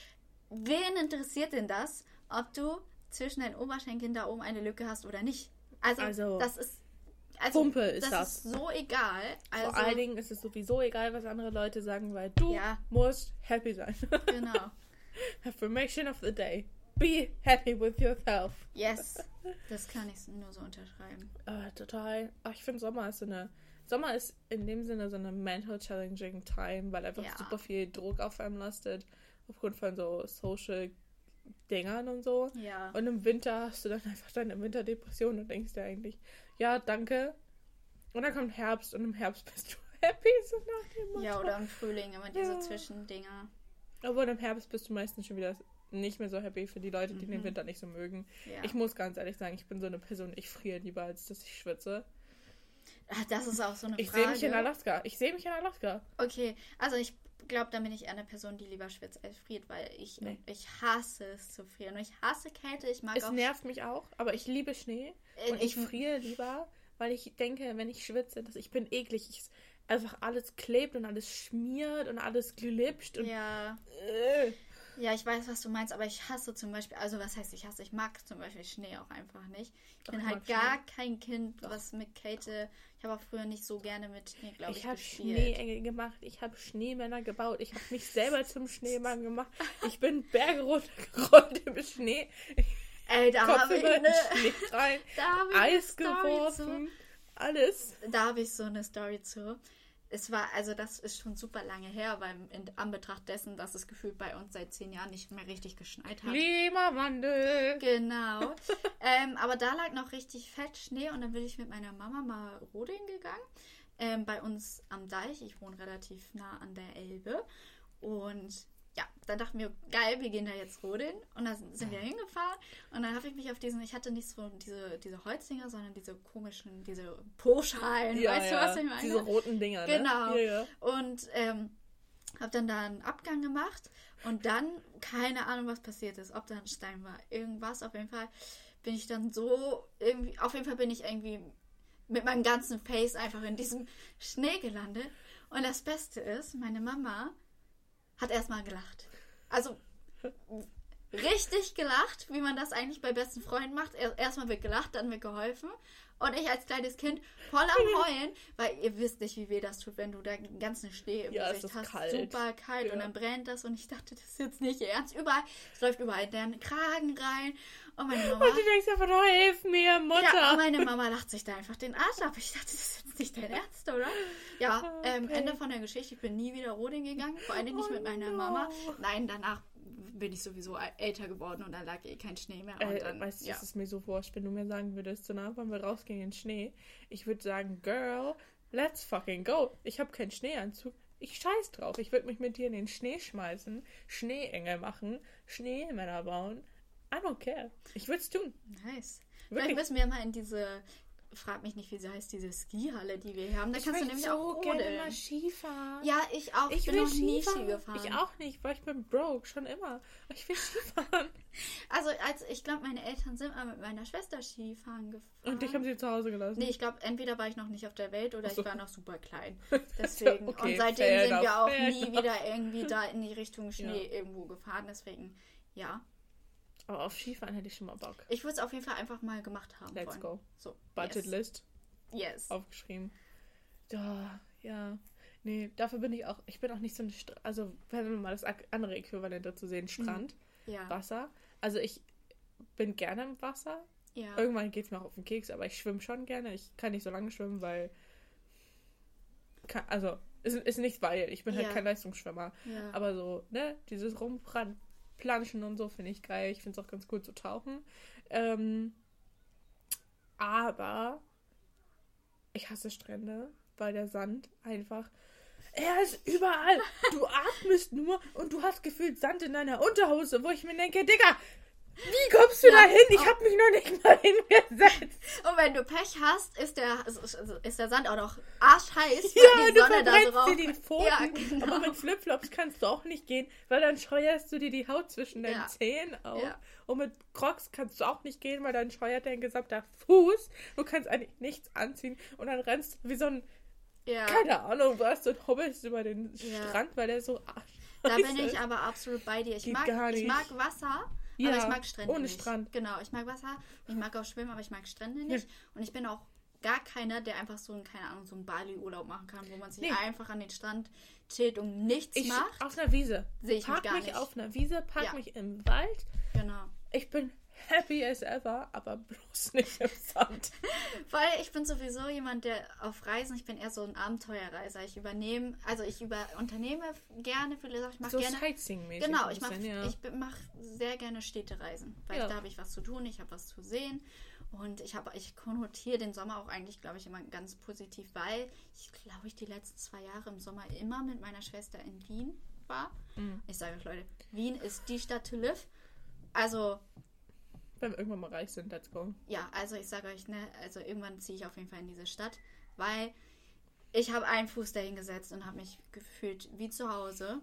wen interessiert denn das, ob du zwischen deinen Oberschenkeln da oben eine Lücke hast oder nicht? Also, also das ist also, Pumpe ist das. Das ist so egal. Also, Vor allen Dingen ist es sowieso egal, was andere Leute sagen, weil du ja. musst happy sein. Genau. Affirmation of the day. Be happy with yourself. Yes. Das kann ich nur so unterschreiben. Uh, total. Ach, ich finde Sommer ist so eine. Sommer ist in dem Sinne so eine mental challenging time, weil einfach ja. super viel Druck auf einem lastet. Aufgrund von so Social Dingern und so. Ja. Und im Winter hast du dann einfach deine Winterdepression und denkst dir eigentlich, ja, danke. Und dann kommt Herbst und im Herbst bist du happy, so nach dem Motto. Ja, oder im Frühling, immer diese ja. Zwischendinger. Aber im Herbst bist du meistens schon wieder nicht mehr so happy für die Leute, die mhm. den Winter nicht so mögen. Ja. Ich muss ganz ehrlich sagen, ich bin so eine Person, ich friere lieber, als dass ich schwitze. Ach, das ist auch so eine ich Frage. Ich sehe mich in Alaska. Ich sehe mich in Alaska. Okay, also ich glaube, da bin ich eher eine Person, die lieber schwitzt als friert, weil ich, nee. ich hasse es zu frieren. Und ich hasse Kälte. Ich mag es auch nervt mich auch, aber ich liebe Schnee. Äh, und ich, ich friere lieber, weil ich denke, wenn ich schwitze, dass ich bin eklig. Ich, einfach alles klebt und alles schmiert und alles glitscht. Und, ja. Äh. Ja, ich weiß, was du meinst, aber ich hasse zum Beispiel, also was heißt ich hasse, ich mag zum Beispiel Schnee auch einfach nicht. Ich Doch, bin halt gar Schnee. kein Kind, was mit Kälte, ich habe auch früher nicht so gerne mit Schnee, glaube ich, ich habe Schneeengel gemacht, ich habe Schneemänner gebaut, ich habe mich selber zum Schneemann gemacht, ich bin Berge runtergerollt im Schnee. Ey, da habe ich eine, Schnee rein, Eis geworfen, alles. Da habe ich so eine Story zu es war, also das ist schon super lange her, weil in Anbetracht dessen, dass es gefühlt bei uns seit zehn Jahren nicht mehr richtig geschneit hat. Klimawandel! Genau. ähm, aber da lag noch richtig fett Schnee und dann bin ich mit meiner Mama mal rodeln gegangen. Ähm, bei uns am Deich. Ich wohne relativ nah an der Elbe. Und ja, dann dachten wir, geil, wir gehen da jetzt rodeln. Und dann sind wir hingefahren. Und dann habe ich mich auf diesen, ich hatte nicht so diese, diese Holzdinger, sondern diese komischen, diese Po-Schalen. Ja, weißt ja. du, was ich meine? Diese roten Dinger, ne? Genau. Ja, ja. Und ähm, habe dann da einen Abgang gemacht. Und dann, keine Ahnung, was passiert ist. Ob da ein Stein war, irgendwas. Auf jeden Fall bin ich dann so, irgendwie, auf jeden Fall bin ich irgendwie mit meinem ganzen Face einfach in diesem Schnee gelandet. Und das Beste ist, meine Mama hat erstmal gelacht. Also richtig gelacht, wie man das eigentlich bei besten Freunden macht. Erstmal wird gelacht, dann wird geholfen. Und ich als kleines Kind voll am Heulen, weil ihr wisst nicht, wie weh das tut, wenn du da den ganzen Schnee im ja, Gesicht hast. Kalt. Super kalt ja. und dann brennt das und ich dachte, das ist jetzt nicht ernst. Überall, es läuft überall in den Kragen rein. Und meine Mama. Und du denkst einfach, oh, hilf mir, Mutter. Ja, und meine Mama lacht sich da einfach den Arsch ab. Ich dachte, das ist jetzt nicht dein Ernst, oder? Ja, oh, ähm, Ende von der Geschichte. Ich bin nie wieder Roding gegangen. Vor allem nicht oh, mit meiner no. Mama. Nein, danach bin ich sowieso älter geworden und da lag eh kein Schnee mehr. Äh, dann, weißt du, ja. das ist mir so wurscht, wenn du mir sagen würdest, so nah wollen wir rausgehen in den Schnee. Ich würde sagen, Girl, let's fucking go. Ich habe keinen Schneeanzug. Ich scheiß drauf. Ich würde mich mit dir in den Schnee schmeißen, Schneeengel machen, Schneemänner bauen. I don't care. Ich würde es tun. Nice. Wirklich. Vielleicht müssen wir mal in diese frag mich nicht, wie sie heißt, diese Skihalle, die wir haben. Da ich kannst du nämlich so auch gerne mal Skifahren. Ja, ich auch. Ich, ich bin noch nie Ski gefahren. Ich auch nicht, weil ich bin broke, schon immer. Ich will Skifahren. Also, als ich glaube, meine Eltern sind mal mit meiner Schwester Skifahren gefahren. Und dich haben sie zu Hause gelassen? Nee, ich glaube, entweder war ich noch nicht auf der Welt oder so. ich war noch super klein. Deswegen. okay, und seitdem sind wir auch nie wieder irgendwie da in die Richtung Schnee ja. irgendwo gefahren. Deswegen, ja. Aber auf Skifahren hätte ich schon mal Bock. Ich würde es auf jeden Fall einfach mal gemacht haben. Let's wollen. go. So. Budget yes. List. Yes. Aufgeschrieben. Ja, ja. Nee, dafür bin ich auch, ich bin auch nicht so ein, St also wenn wir mal das andere Äquivalent dazu sehen, Strand, mhm. ja. Wasser. Also ich bin gerne im Wasser. Ja. Irgendwann geht es mir auch auf den Keks, aber ich schwimme schon gerne. Ich kann nicht so lange schwimmen, weil, kann, also ist, ist nicht weil, ich bin halt ja. halt kein Leistungsschwimmer. Ja. Aber so, ne, dieses Rumran Planschen und so finde ich geil. Ich finde es auch ganz cool zu tauchen. Ähm, aber ich hasse Strände, weil der Sand einfach. Er ist überall. Du atmest nur und du hast gefühlt Sand in deiner Unterhose, wo ich mir denke, Digga, wie kommst du ja, da hin? Ich habe mich noch nicht mal hingesetzt. Und wenn du Pech hast, ist der, ist der Sand auch noch arschheiß, ja, die Sonne da so. Dir die Pfoten. Ja, genau. Aber mit Flipflops kannst du auch nicht gehen, weil dann scheuerst du dir die Haut zwischen deinen ja. Zähnen auf. Ja. Und mit Crocs kannst du auch nicht gehen, weil dann scheuert dein gesamter Fuß. Du kannst eigentlich nichts anziehen und dann rennst du wie so ein, keine Ahnung was, und hobbelst über den Strand, weil der so arschheiß Da bin ich aber absolut bei dir. Ich, mag, ich mag Wasser ja, aber ich mag Strände ohne nicht. Strand. Genau, ich mag Wasser, ich mag auch Schwimmen, aber ich mag Strände nicht. Ja. Und ich bin auch gar keiner, der einfach so einen, keine Ahnung, so einen Bali-Urlaub machen kann, wo man sich nee. einfach an den Strand chillt und nichts ich, macht. Auf einer Wiese. Sehe ich park mich gar mich nicht. auf einer Wiese, park ja. mich im Wald. Genau. Ich bin happy as ever, aber bloß nicht im Sand. Weil ich bin sowieso jemand, der auf Reisen, ich bin eher so ein Abenteuerreiser. Ich übernehme, also ich über, unternehme gerne viele Sachen. Ich mache so gerne. Sightseeing-mäßig. Genau, ich mache ja. mach sehr gerne Städtereisen, weil ja. da habe ich was zu tun, ich habe was zu sehen. Und ich habe, ich konnotiere den Sommer auch eigentlich, glaube ich, immer ganz positiv, weil ich glaube, ich die letzten zwei Jahre im Sommer immer mit meiner Schwester in Wien war. Mhm. Ich sage euch, Leute, Wien ist die Stadt to live. Also wenn wir irgendwann mal reich sind, let's go. Ja, also ich sage euch, ne, also irgendwann ziehe ich auf jeden Fall in diese Stadt, weil ich habe einen Fuß dahin gesetzt und habe mich gefühlt wie zu Hause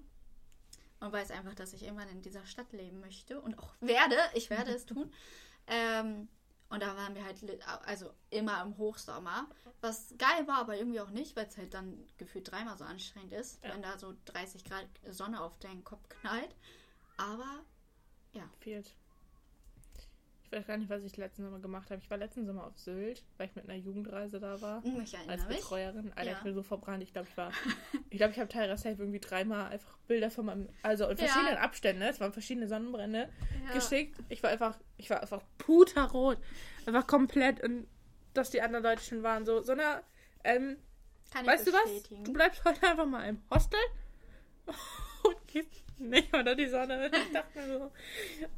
und weiß einfach, dass ich irgendwann in dieser Stadt leben möchte und auch werde. Ich werde es tun. Ähm, und da waren wir halt, also immer im Hochsommer, was geil war, aber irgendwie auch nicht, weil es halt dann gefühlt dreimal so anstrengend ist, ja. wenn da so 30 Grad Sonne auf deinen Kopf knallt. Aber ja. Fehlt. Ich weiß gar nicht, was ich letzten Sommer gemacht habe. Ich war letzten Sommer auf Sylt, weil ich mit einer Jugendreise da war. Hm, ich als Betreuerin. Alter, ja. ich bin so verbrannt. Ich glaube, ich war. ich glaube, ich habe Tyra Safe irgendwie dreimal einfach Bilder von meinem. Also in verschiedenen ja. Abständen, es waren verschiedene Sonnenbrände ja. geschickt. Ich war einfach. Ich war einfach puterrot. Einfach komplett. Und dass die anderen Leute schon waren. So, so eine. Ähm, weißt du was? Du bleibst heute einfach mal im Hostel nicht unter die Sonne. Ich dachte mir so,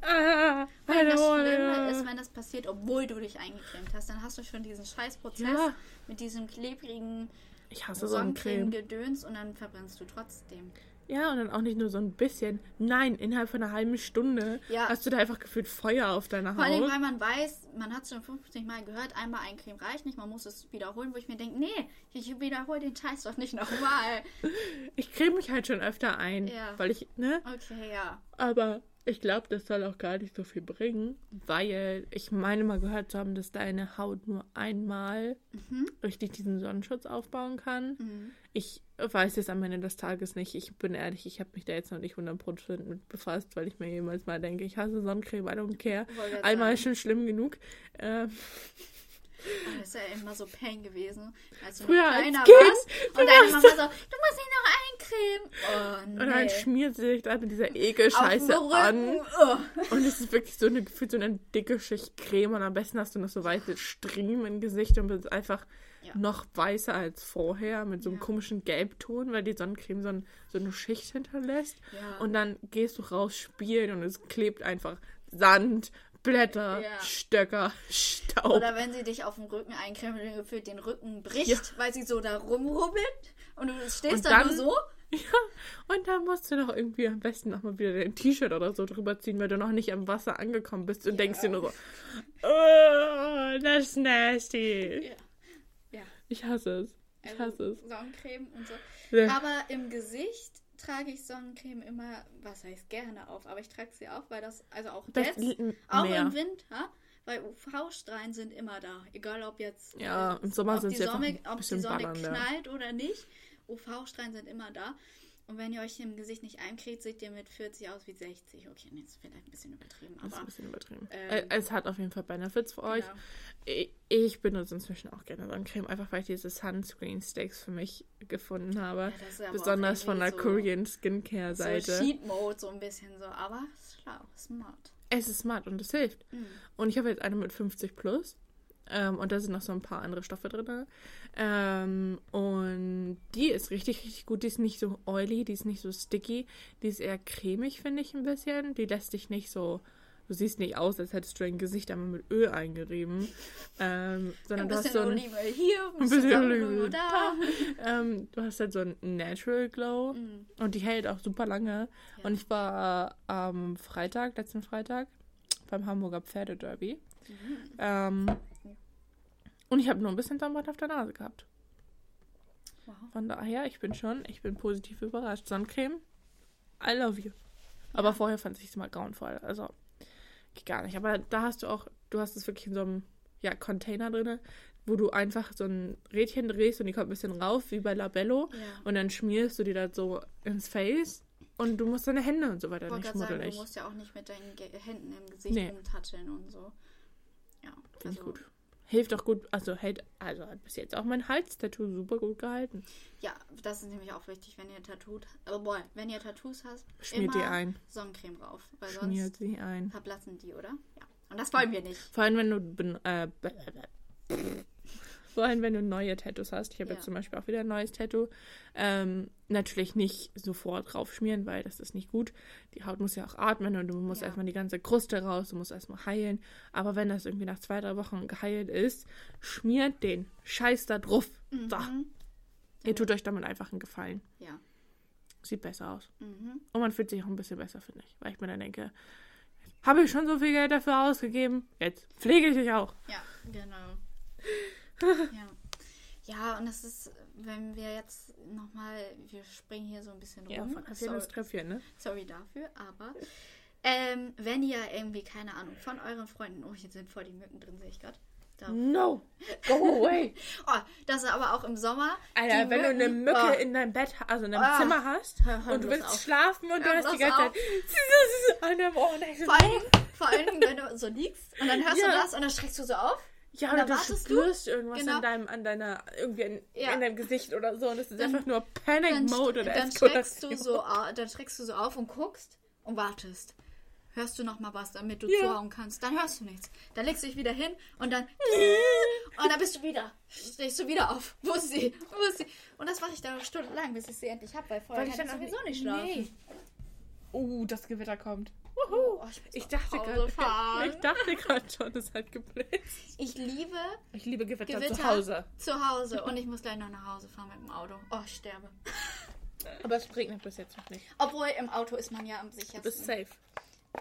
ah, Weil das Schlimme ist, wenn das passiert, obwohl du dich eingecremt hast, dann hast du schon diesen Scheißprozess ja. mit diesem klebrigen ich hasse Sonnencreme Gedöns und dann verbrennst du trotzdem. Ja, und dann auch nicht nur so ein bisschen. Nein, innerhalb von einer halben Stunde ja. hast du da einfach gefühlt Feuer auf deiner Haut. Vor allem, weil man weiß, man hat es schon 50 Mal gehört, einmal ein Creme reicht nicht, man muss es wiederholen, wo ich mir denke, nee, ich wiederhole den Scheiß doch nicht nochmal. ich creme mich halt schon öfter ein, ja. weil ich, ne? Okay, ja. Aber ich glaube, das soll auch gar nicht so viel bringen, weil ich meine mal gehört zu haben, dass deine Haut nur einmal mhm. richtig diesen Sonnenschutz aufbauen kann. Mhm. Ich weiß es am Ende des Tages nicht. Ich bin ehrlich, ich habe mich da jetzt noch nicht 100% mit befasst, weil ich mir jemals mal denke, ich hasse Sonnencreme, I don't care. Einmal ist schon schlimm genug. Ähm, Oh, das ist ja immer so Pain gewesen. Als du Früher kleiner als warst. Und deine Mama so, du musst dich noch eincremen. Oh, nee. Und dann schmiert sie sich da mit dieser Ekelscheiße an. Oh. Und es ist wirklich so eine, gefühlt so eine dicke Schicht Creme. Und am besten hast du noch so weiße Striemen im Gesicht und bist einfach ja. noch weißer als vorher mit so einem ja. komischen Gelbton, weil die Sonnencreme so, ein, so eine Schicht hinterlässt. Ja. Und dann gehst du raus spielen und es klebt einfach Sand, Blätter. Stöcker, Staub. Oder wenn sie dich auf dem Rücken eincremen und gefühlt den Rücken bricht, weil sie so da rumrubbelt und du stehst und dann, da nur so. Ja, und dann musst du noch irgendwie am besten nochmal wieder dein T-Shirt oder so drüber ziehen, weil du noch nicht am Wasser angekommen bist und ja. denkst dir nur so, oh, das ist nasty. Ja. Ich hasse es. Ich also hasse es. Sonnencreme und so. Ja. Aber im Gesicht trage ich Sonnencreme immer, was heißt gerne auf, aber ich trage sie auf, weil das, also auch das jetzt, auch im Winter, weil UV-Strahlen sind immer da. Egal ob jetzt ja, im Sommer sind sie Sonne, ob die Sonne knallt oder nicht. UV-Strahlen sind immer da. Und wenn ihr euch im Gesicht nicht eincremt, seht ihr mit 40 aus wie 60. Okay, nee, ist vielleicht ein bisschen übertrieben. Aber, das ist ein bisschen übertrieben. Ähm, es hat auf jeden Fall Benefits für euch. Genau. Ich benutze inzwischen auch gerne Sonnencreme, einfach weil ich diese Sunscreen-Sticks für mich gefunden habe. Ja, Besonders von der so, Korean Skincare-Seite. So Cheat-Mode so ein bisschen so, aber schlau, smart. Es ist smart und es hilft. Mhm. Und ich habe jetzt eine mit 50 plus. Ähm, und da sind noch so ein paar andere Stoffe drin. Ähm, und die ist richtig, richtig gut. Die ist nicht so oily, die ist nicht so sticky. Die ist eher cremig, finde ich ein bisschen. Die lässt dich nicht so. Du siehst nicht aus, als hättest du dein Gesicht einmal mit Öl eingerieben. Ähm, sondern ja, du hast so ein. Olive hier, ein bisschen Olive da. ähm, du hast halt so ein Natural Glow. Mhm. Und die hält auch super lange. Ja. Und ich war am Freitag, letzten Freitag, beim Hamburger Pferdederby. Mhm. Ähm, und ich habe nur ein bisschen Sonnenbrand auf der Nase gehabt. Wow. Von daher, ich bin schon, ich bin positiv überrascht. Sonnencreme, I love you. Aber ja. vorher fand ich es mal grauenvoll. Also, geht gar nicht. Aber da hast du auch, du hast es wirklich in so einem ja, Container drin, wo du einfach so ein Rädchen drehst und die kommt ein bisschen rauf, wie bei Labello. Ja. Und dann schmierst du die da so ins Face und du musst deine Hände und so weiter nicht schmuddelig. Du musst ja auch nicht mit deinen Händen im Gesicht nee. rumtatscheln und so. Ja, finde also, gut hilft auch gut, also hält, also hat bis jetzt auch mein Halstattoo super gut gehalten. Ja, das ist nämlich auch wichtig, wenn ihr Tattoos, oh boy, wenn ihr Tattoos hast, schmiert die ein. Sonnencreme drauf, weil Schmiert sonst sie ein. verblassen die, oder? Ja. Und das wollen wir nicht. Vor allem, wenn du äh, vor allem, wenn du neue Tattoos hast. Ich habe ja. jetzt zum Beispiel auch wieder ein neues Tattoo. Ähm, natürlich nicht sofort draufschmieren, weil das ist nicht gut. Die Haut muss ja auch atmen und du musst ja. erstmal die ganze Kruste raus, du musst erstmal heilen. Aber wenn das irgendwie nach zwei, drei Wochen geheilt ist, schmiert den Scheiß da drauf. Mhm. So. Ihr tut euch damit einfach einen Gefallen. Ja. Sieht besser aus. Mhm. Und man fühlt sich auch ein bisschen besser, finde ich. Weil ich mir dann denke, habe ich schon so viel Geld dafür ausgegeben, jetzt pflege ich dich auch. Ja, genau ja. Ja, und es ist, wenn wir jetzt nochmal, wir springen hier so ein bisschen rum. Ja, von Treffchen ins Treffchen, ne? Sorry dafür, aber ähm, wenn ihr irgendwie, keine Ahnung, von euren Freunden, oh, hier sind voll die Mücken drin, sehe ich gerade. No, go away. oh, das ist aber auch im Sommer. Alter, wenn Mücken, du eine Mücke oh. in deinem Bett, also in deinem oh. Zimmer hast hör, hör und du willst auf. schlafen und hör du hast die ganze auf. Zeit an Ohr. Vor allem, vor allem, wenn du so liegst und dann hörst ja. du das und dann schreckst du so auf. Ja, oder du spürst du? irgendwas genau. an deinem, an deiner, irgendwie in, ja. in, deinem Gesicht oder so und es ist dann, einfach nur Panic Mode oder dann schreckst du so Dann schreckst du so auf und guckst und wartest. Hörst du noch mal was, damit du ja. zuhauen kannst. Dann hörst du nichts. Dann legst du dich wieder hin und dann und dann bist du wieder. Stehst du wieder auf. Wo ist sie? Wo ist sie? Und das mache ich dann stundenlang, bis ich sie endlich habe, weil vorher weil kann ich sowieso nicht schlafen. Nee. Oh, das Gewitter kommt. Oh, ich, ich, dachte grad, ich dachte gerade schon, es hat geblitzt. Ich liebe, ich liebe Gewitter, Gewitter, zu Hause. Zu Hause. Und ich muss gleich noch nach Hause fahren mit dem Auto. Oh, ich sterbe. Aber es regnet bis jetzt noch nicht. Obwohl im Auto ist man ja am sichersten. Du bist safe.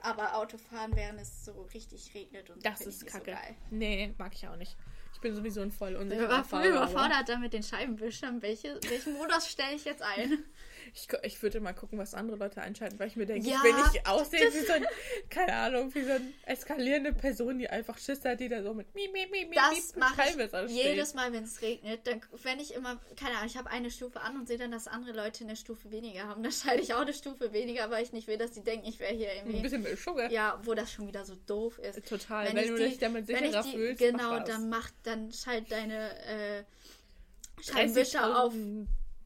Aber Autofahren, während es so richtig regnet und das ist kacke. So nee, mag ich auch nicht. Ich bin sowieso ein voll unsicherer Ich war voll überfordert da mit den Scheibenwischern. Welche, welchen Modus stelle ich jetzt ein? Ich, ich würde mal gucken, was andere Leute einschalten, weil ich mir denke, ja, ich will nicht aussehen wie so ein, keine Ahnung, wie so eine eskalierende Person, die einfach Schiss hat, die da so mit mi, mi, mi, mi, Das mache ich jedes Mal, wenn es regnet. Dann, wenn ich immer, keine Ahnung, ich habe eine Stufe an und sehe dann, dass andere Leute eine Stufe weniger haben. Dann schalte ich auch eine Stufe weniger, weil ich nicht will, dass sie denken, ich wäre hier irgendwie... Ein bisschen Sugar. Ja, wo das schon wieder so doof ist. Total, wenn, wenn du die, dich damit sicherer die, fühlst. Genau, dann macht, dann schalt deine äh, Scheinwischer auf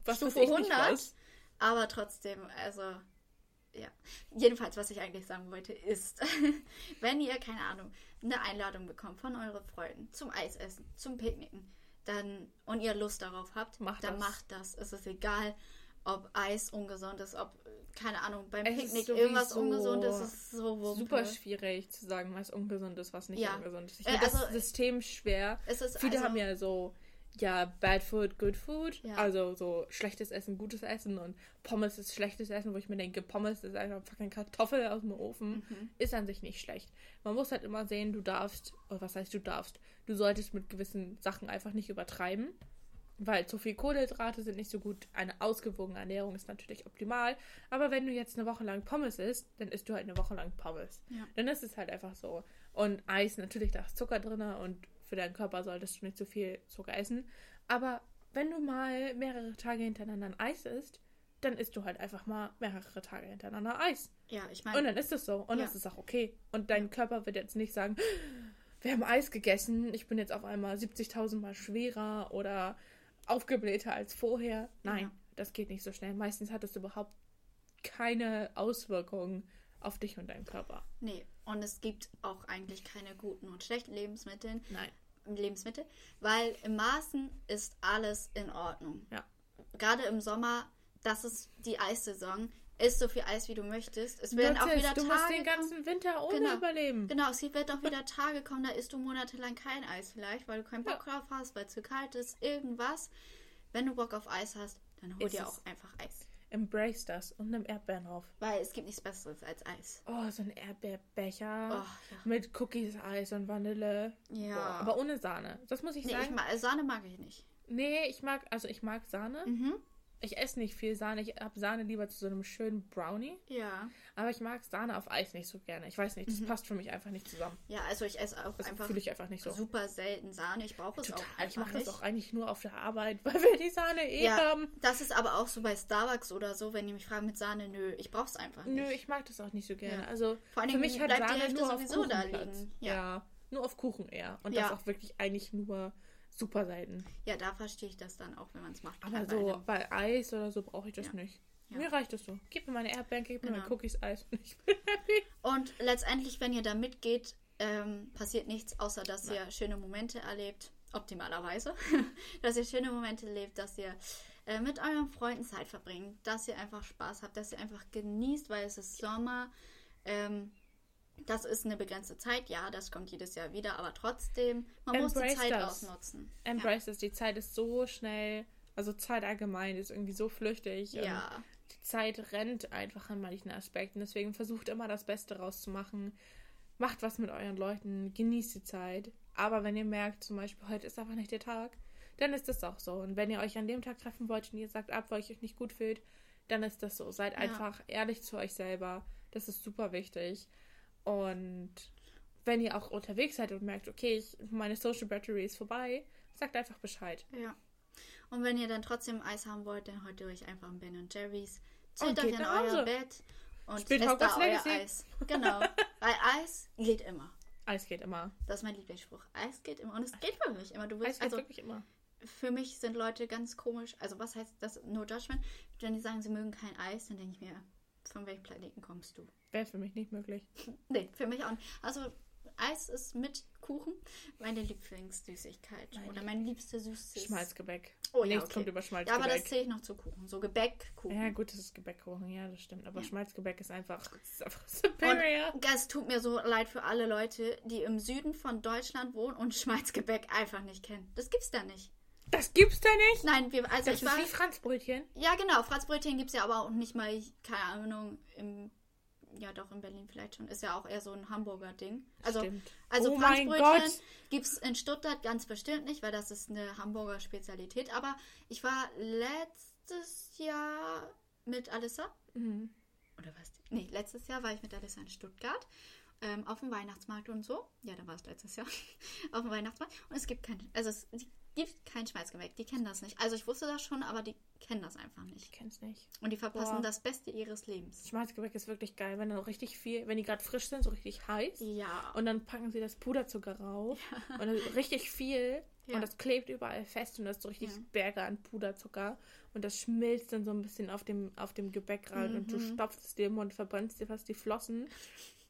was Stufe 100 aber trotzdem, also, ja. Jedenfalls, was ich eigentlich sagen wollte, ist, wenn ihr, keine Ahnung, eine Einladung bekommt von euren Freunden zum Eisessen, zum Picknicken, dann, und ihr Lust darauf habt, macht dann das. macht das. Es ist egal, ob Eis ungesund ist, ob, keine Ahnung, beim es Picknick irgendwas ungesund ist, es ist so wumpe. super schwierig zu sagen, was ungesund ist, was nicht ja. ungesund ist. Ich äh, also, das System schwer. Viele also, haben ja so ja, Bad Food, Good Food. Ja. Also so schlechtes Essen, gutes Essen und Pommes ist schlechtes Essen, wo ich mir denke, Pommes ist einfach fucking Kartoffel aus dem Ofen. Mhm. Ist an sich nicht schlecht. Man muss halt immer sehen, du darfst, oder was heißt du darfst, du solltest mit gewissen Sachen einfach nicht übertreiben. Weil zu viel Kohlenhydrate sind nicht so gut. Eine ausgewogene Ernährung ist natürlich optimal. Aber wenn du jetzt eine Woche lang Pommes isst, dann isst du halt eine Woche lang Pommes. Ja. Dann ist es halt einfach so. Und Eis, natürlich, da ist Zucker drin und für deinen Körper solltest du nicht zu viel Zucker essen. Aber wenn du mal mehrere Tage hintereinander ein Eis isst, dann isst du halt einfach mal mehrere Tage hintereinander Eis. Ja, ich meine. Und dann ist es so. Und ja. das ist auch okay. Und dein Körper wird jetzt nicht sagen, wir haben Eis gegessen, ich bin jetzt auf einmal 70.000 Mal schwerer oder aufgeblähter als vorher. Nein, ja. das geht nicht so schnell. Meistens hat es überhaupt keine Auswirkungen auf dich und deinen Körper. Nee, und es gibt auch eigentlich keine guten und schlechten Lebensmittel. Nein. Lebensmittel, weil im Maßen ist alles in Ordnung. Ja. Gerade im Sommer, das ist die Eissaison. Isst so viel Eis, wie du möchtest. Es werden auch wieder du Tage. Du musst den ganzen Winter ohne genau. überleben. Genau, es wird auch wieder Tage kommen, da isst du monatelang kein Eis vielleicht, weil du keinen Bock ja. drauf hast, weil es zu kalt ist, irgendwas. Wenn du Bock auf Eis hast, dann hol ist dir auch einfach Eis. Embrace das und nimm Erdbeeren drauf. Weil es gibt nichts Besseres als Eis. Oh, so ein Erdbeerbecher oh, ja. mit Cookies, Eis und Vanille. Ja. Boah, aber ohne Sahne. Das muss ich nee, sagen. Ich mag, Sahne mag ich nicht. Nee, ich mag, also ich mag Sahne. Mhm. Ich esse nicht viel Sahne. Ich habe Sahne lieber zu so einem schönen Brownie. Ja. Aber ich mag Sahne auf Eis nicht so gerne. Ich weiß nicht, das mhm. passt für mich einfach nicht zusammen. Ja, also ich esse auch das einfach, ich einfach nicht so. super selten Sahne. Ich brauche es Total. auch Ich mache das auch eigentlich nur auf der Arbeit, weil wir die Sahne eh ja, haben. Das ist aber auch so bei Starbucks oder so, wenn die mich fragen mit Sahne, nö, ich brauche es einfach nicht. Nö, ich mag das auch nicht so gerne. Ja. Also Vor allem für mich hat Sahne nur auf Kuchen da liegen. Ja. ja. nur auf Kuchen eher. Und das auch wirklich eigentlich nur super selten. Ja, da verstehe ich das dann auch, wenn man es macht. Aber so bei Eis oder so brauche ich das ja. nicht. Ja. Mir reicht das so. Gib mir meine Erdbeeren, gib mir genau. meine Cookies, Eis und ich bin happy. Und letztendlich, wenn ihr da mitgeht, ähm, passiert nichts, außer dass Nein. ihr schöne Momente erlebt. Optimalerweise. dass ihr schöne Momente erlebt, dass ihr äh, mit euren Freunden Zeit verbringt, dass ihr einfach Spaß habt, dass ihr einfach genießt, weil es ist Sommer. Ähm, das ist eine begrenzte Zeit, ja, das kommt jedes Jahr wieder, aber trotzdem, man Embrace muss die Zeit das. ausnutzen. Embrace ja. es, die Zeit ist so schnell, also Zeit allgemein ist irgendwie so flüchtig. Ja. Die Zeit rennt einfach an manchen Aspekten, deswegen versucht immer das Beste rauszumachen. Macht was mit euren Leuten, genießt die Zeit. Aber wenn ihr merkt, zum Beispiel, heute ist einfach nicht der Tag, dann ist das auch so. Und wenn ihr euch an dem Tag treffen wollt und ihr sagt ab, weil ich euch nicht gut fühlt, dann ist das so. Seid ja. einfach ehrlich zu euch selber. Das ist super wichtig. Und wenn ihr auch unterwegs seid und merkt, okay, ich, meine Social Battery ist vorbei, sagt einfach Bescheid. Ja. Und wenn ihr dann trotzdem Eis haben wollt, dann holt ihr euch einfach ein Ben Jerry's, zieht euch in euer Bett und Spielt esst da euer Legacy. Eis. Genau. Weil Eis geht immer. Eis geht immer. Das ist mein Lieblingsspruch. Eis geht immer. Und es geht für mich immer. Du willst, Eis geht also, wirklich immer. Für mich sind Leute ganz komisch. Also, was heißt das? No judgment. Wenn die sagen, sie mögen kein Eis, dann denke ich mir, von welchem Planeten kommst du? Wäre für mich nicht möglich. nee, für mich auch nicht. Also Eis ist mit Kuchen meine Lieblingssüßigkeit. Meine oder mein liebster Süßes. Schmalzgebäck. Oh ja, okay. kommt über Schmalzgebäck. Ja, aber das zähle ich noch zu Kuchen. So Gebäckkuchen. Ja, gut, das ist Gebäckkuchen. Ja, das stimmt. Aber ja. Schmalzgebäck ist einfach, ist einfach superior. Und es tut mir so leid für alle Leute, die im Süden von Deutschland wohnen und Schmalzgebäck einfach nicht kennen. Das gibt's da nicht. Das gibt's da nicht? Nein, wir, also das ich ist war, wie Franzbrötchen. Ja, genau. Franzbrötchen gibt es ja aber auch nicht mal, keine Ahnung, im. Ja, doch, in Berlin vielleicht schon. Ist ja auch eher so ein Hamburger Ding. Also, Stimmt. also Oh Franzbrötchen gibt es in Stuttgart ganz bestimmt nicht, weil das ist eine Hamburger Spezialität. Aber ich war letztes Jahr mit Alissa. Mhm. Oder was? Nee, letztes Jahr war ich mit Alissa in Stuttgart. Ähm, auf dem Weihnachtsmarkt und so. Ja, da war es letztes Jahr. auf dem Weihnachtsmarkt. Und es gibt kein. Also es gibt kein Schmalzgebäck. Die kennen das nicht. Also ich wusste das schon, aber die kennen das einfach nicht. Ich kenn's nicht. Und die verpassen Boah. das Beste ihres Lebens. Schmalzgebäck ist wirklich geil, wenn da noch richtig viel, wenn die gerade frisch sind, so richtig heiß. Ja. Und dann packen sie das Puderzucker rauf. Und dann richtig viel. Ja. Und das klebt überall fest und das ist so richtig Ja. Berge an Puderzucker. Und das schmilzt dann so ein bisschen auf dem, auf dem Gebäck rein und du Mhm. stopfst es dir im Mund, verbrennst dir fast die Flossen,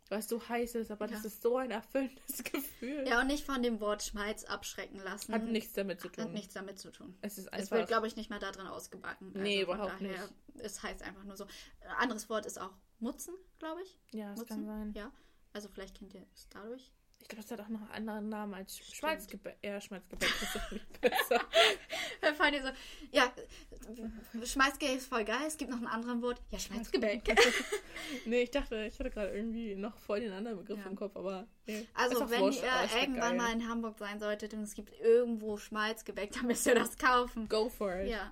weil es so heiß ist. Aber das Ja. ist so ein erfüllendes Gefühl. Ja, und nicht von dem Wort Schmalz abschrecken lassen. Hat nichts damit zu tun. Hat nichts damit zu tun. Es ist Es einfach. wird, glaube ich, nicht mal da drin ausgebacken. Also Nee, von überhaupt daher, Es heißt einfach nur so. Ein anderes Wort ist auch Mutzen, glaube ich. ja, es kann Mutzen. sein. Ja. Also vielleicht kennt ihr es dadurch. Ich glaube, es hat auch noch einen anderen Namen als Schmalzgebäck. Ja, Schmalzgebäck ist doch nicht besser. Fallen die so, ja, Schmalzgebäck ist voll geil, es gibt noch ein anderes Wort. Ja, Schmalzgebäck. nee, ich dachte, ich hatte gerade irgendwie noch voll den anderen Begriff Ja. im Kopf, aber. Nee, Also, wenn wurscht, ihr irgendwann geil. mal in Hamburg sein solltet und es gibt irgendwo Schmalzgebäck, dann müsst ihr das kaufen. Go for it. Ja,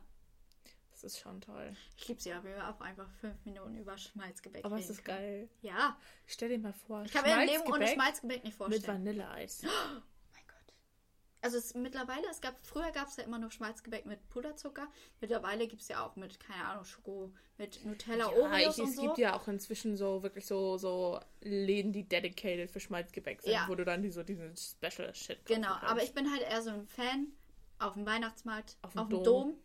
Das ist schon toll. ich liebe sie ja, wir auch einfach fünf Minuten über Schmalzgebäck Aber es ist geil. Ja, Stell dir mal vor, ich kann mir im Leben ohne Schmalzgebäck nicht mit vorstellen. Vanilleeis. Oh mein Gott. Also es, mittlerweile, es gab, früher gab es ja immer nur Schmalzgebäck mit Puderzucker. Mittlerweile gibt es ja auch mit, keine Ahnung, Schoko, mit Nutella, Ja, Oreos ich, und es so. gibt ja auch inzwischen so wirklich so, so Läden, die dedicated für Schmalzgebäck sind, Ja. wo du dann die, so diesen Special Shit Genau, aber ich bin halt eher so ein Fan auf dem Weihnachtsmarkt, Auf auf dem dem, Dom. Dom.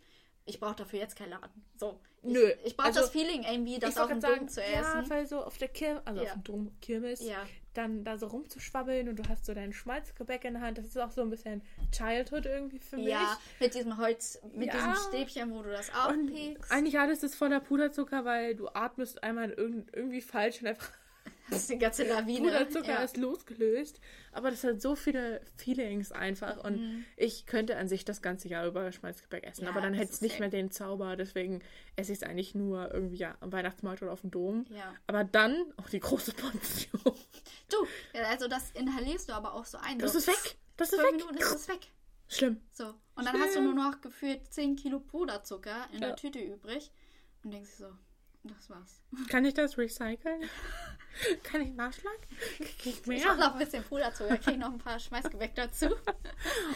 Ich brauche dafür jetzt keinen Laden. So. Ich, Nö, Ich brauche also, das Feeling irgendwie, das auf dem grad Dom zu Ja, essen. weil so auf der Kirmes, also Ja. auf dem Dom Kirmes, Ja. dann da so rumzuschwabbeln und du hast so dein Schmalzgebäck in der Hand. Das ist auch so ein bisschen Childhood irgendwie für mich. Ja, mit diesem Holz, mit Ja. diesem Stäbchen, wo du das Und aufpiekst. eigentlich alles ist voller Puderzucker, weil du atmest einmal irgend, irgendwie falsch und einfach Das ist die ganze Lawine. Puderzucker ja. ist losgelöst. Aber das hat so viele Feelings einfach. Und ich könnte an sich das ganze Jahr über Schmalzgebäck essen. Mhm. Ja, aber dann hätte es nicht mehr den Zauber. Deswegen esse ich es eigentlich nur irgendwie ja, am Weihnachtsmarkt oder auf dem Dom. Ja. Aber dann auch die große Portion. Du, also das inhalierst du aber auch so ein. Das ist weg. Das ist weg. Minuten ist es weg. Schlimm. So. Und dann hast du nur noch gefühlt 10 Kilo Puderzucker in der Tüte übrig und denkst dir so, das war's. Kann ich das recyceln? Kann ich Nachschlag? Krieg ich Ich mehr? hab noch ein bisschen Puderzucker, krieg noch ein paar Schmeißgebäck dazu.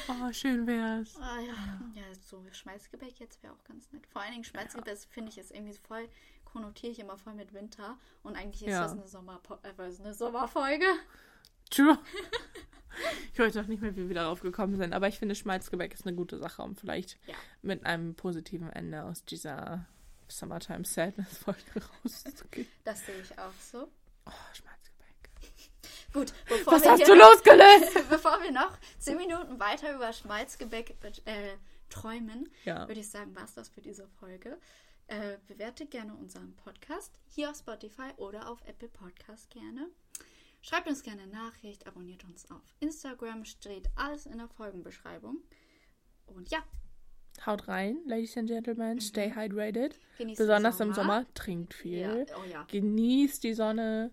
Oh, schön wär's. Ah ja. Ja, so Schmalzgebäck jetzt wäre auch ganz nett. Vor allen Dingen Schmalzgebäck finde ich ist irgendwie voll, konnotiere ich immer voll mit Winter. Und eigentlich ist Ja. das eine, Sommerpo äh, eine Sommerfolge. True. Ich weiß auch nicht mehr, wie wir darauf gekommen sind, aber ich finde, Schmalzgebäck ist eine gute Sache, um vielleicht Ja. mit einem positiven Ende aus dieser Summertime Sadness Folge rauszugehen. Das sehe ich auch so. Oh, Schmalzgebäck. Gut, bevor Was wir hast du losgelöst? Bevor wir noch 10 Minuten weiter über Schmalzgebäck äh, träumen, Ja. würde ich sagen, war es das für diese Folge. Äh, bewertet gerne unseren Podcast hier auf Spotify oder auf Apple Podcast gerne. Schreibt uns gerne eine Nachricht, abonniert uns auf Instagram, steht alles in der Folgenbeschreibung. Und ja, Haut rein, Ladies and Gentlemen, stay hydrated. genießt Besonders im Sommer, trinkt Ja, viel. oh ja. Genießt die Sonne,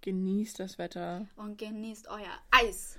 genießt das Wetter. Und genießt euer Eis.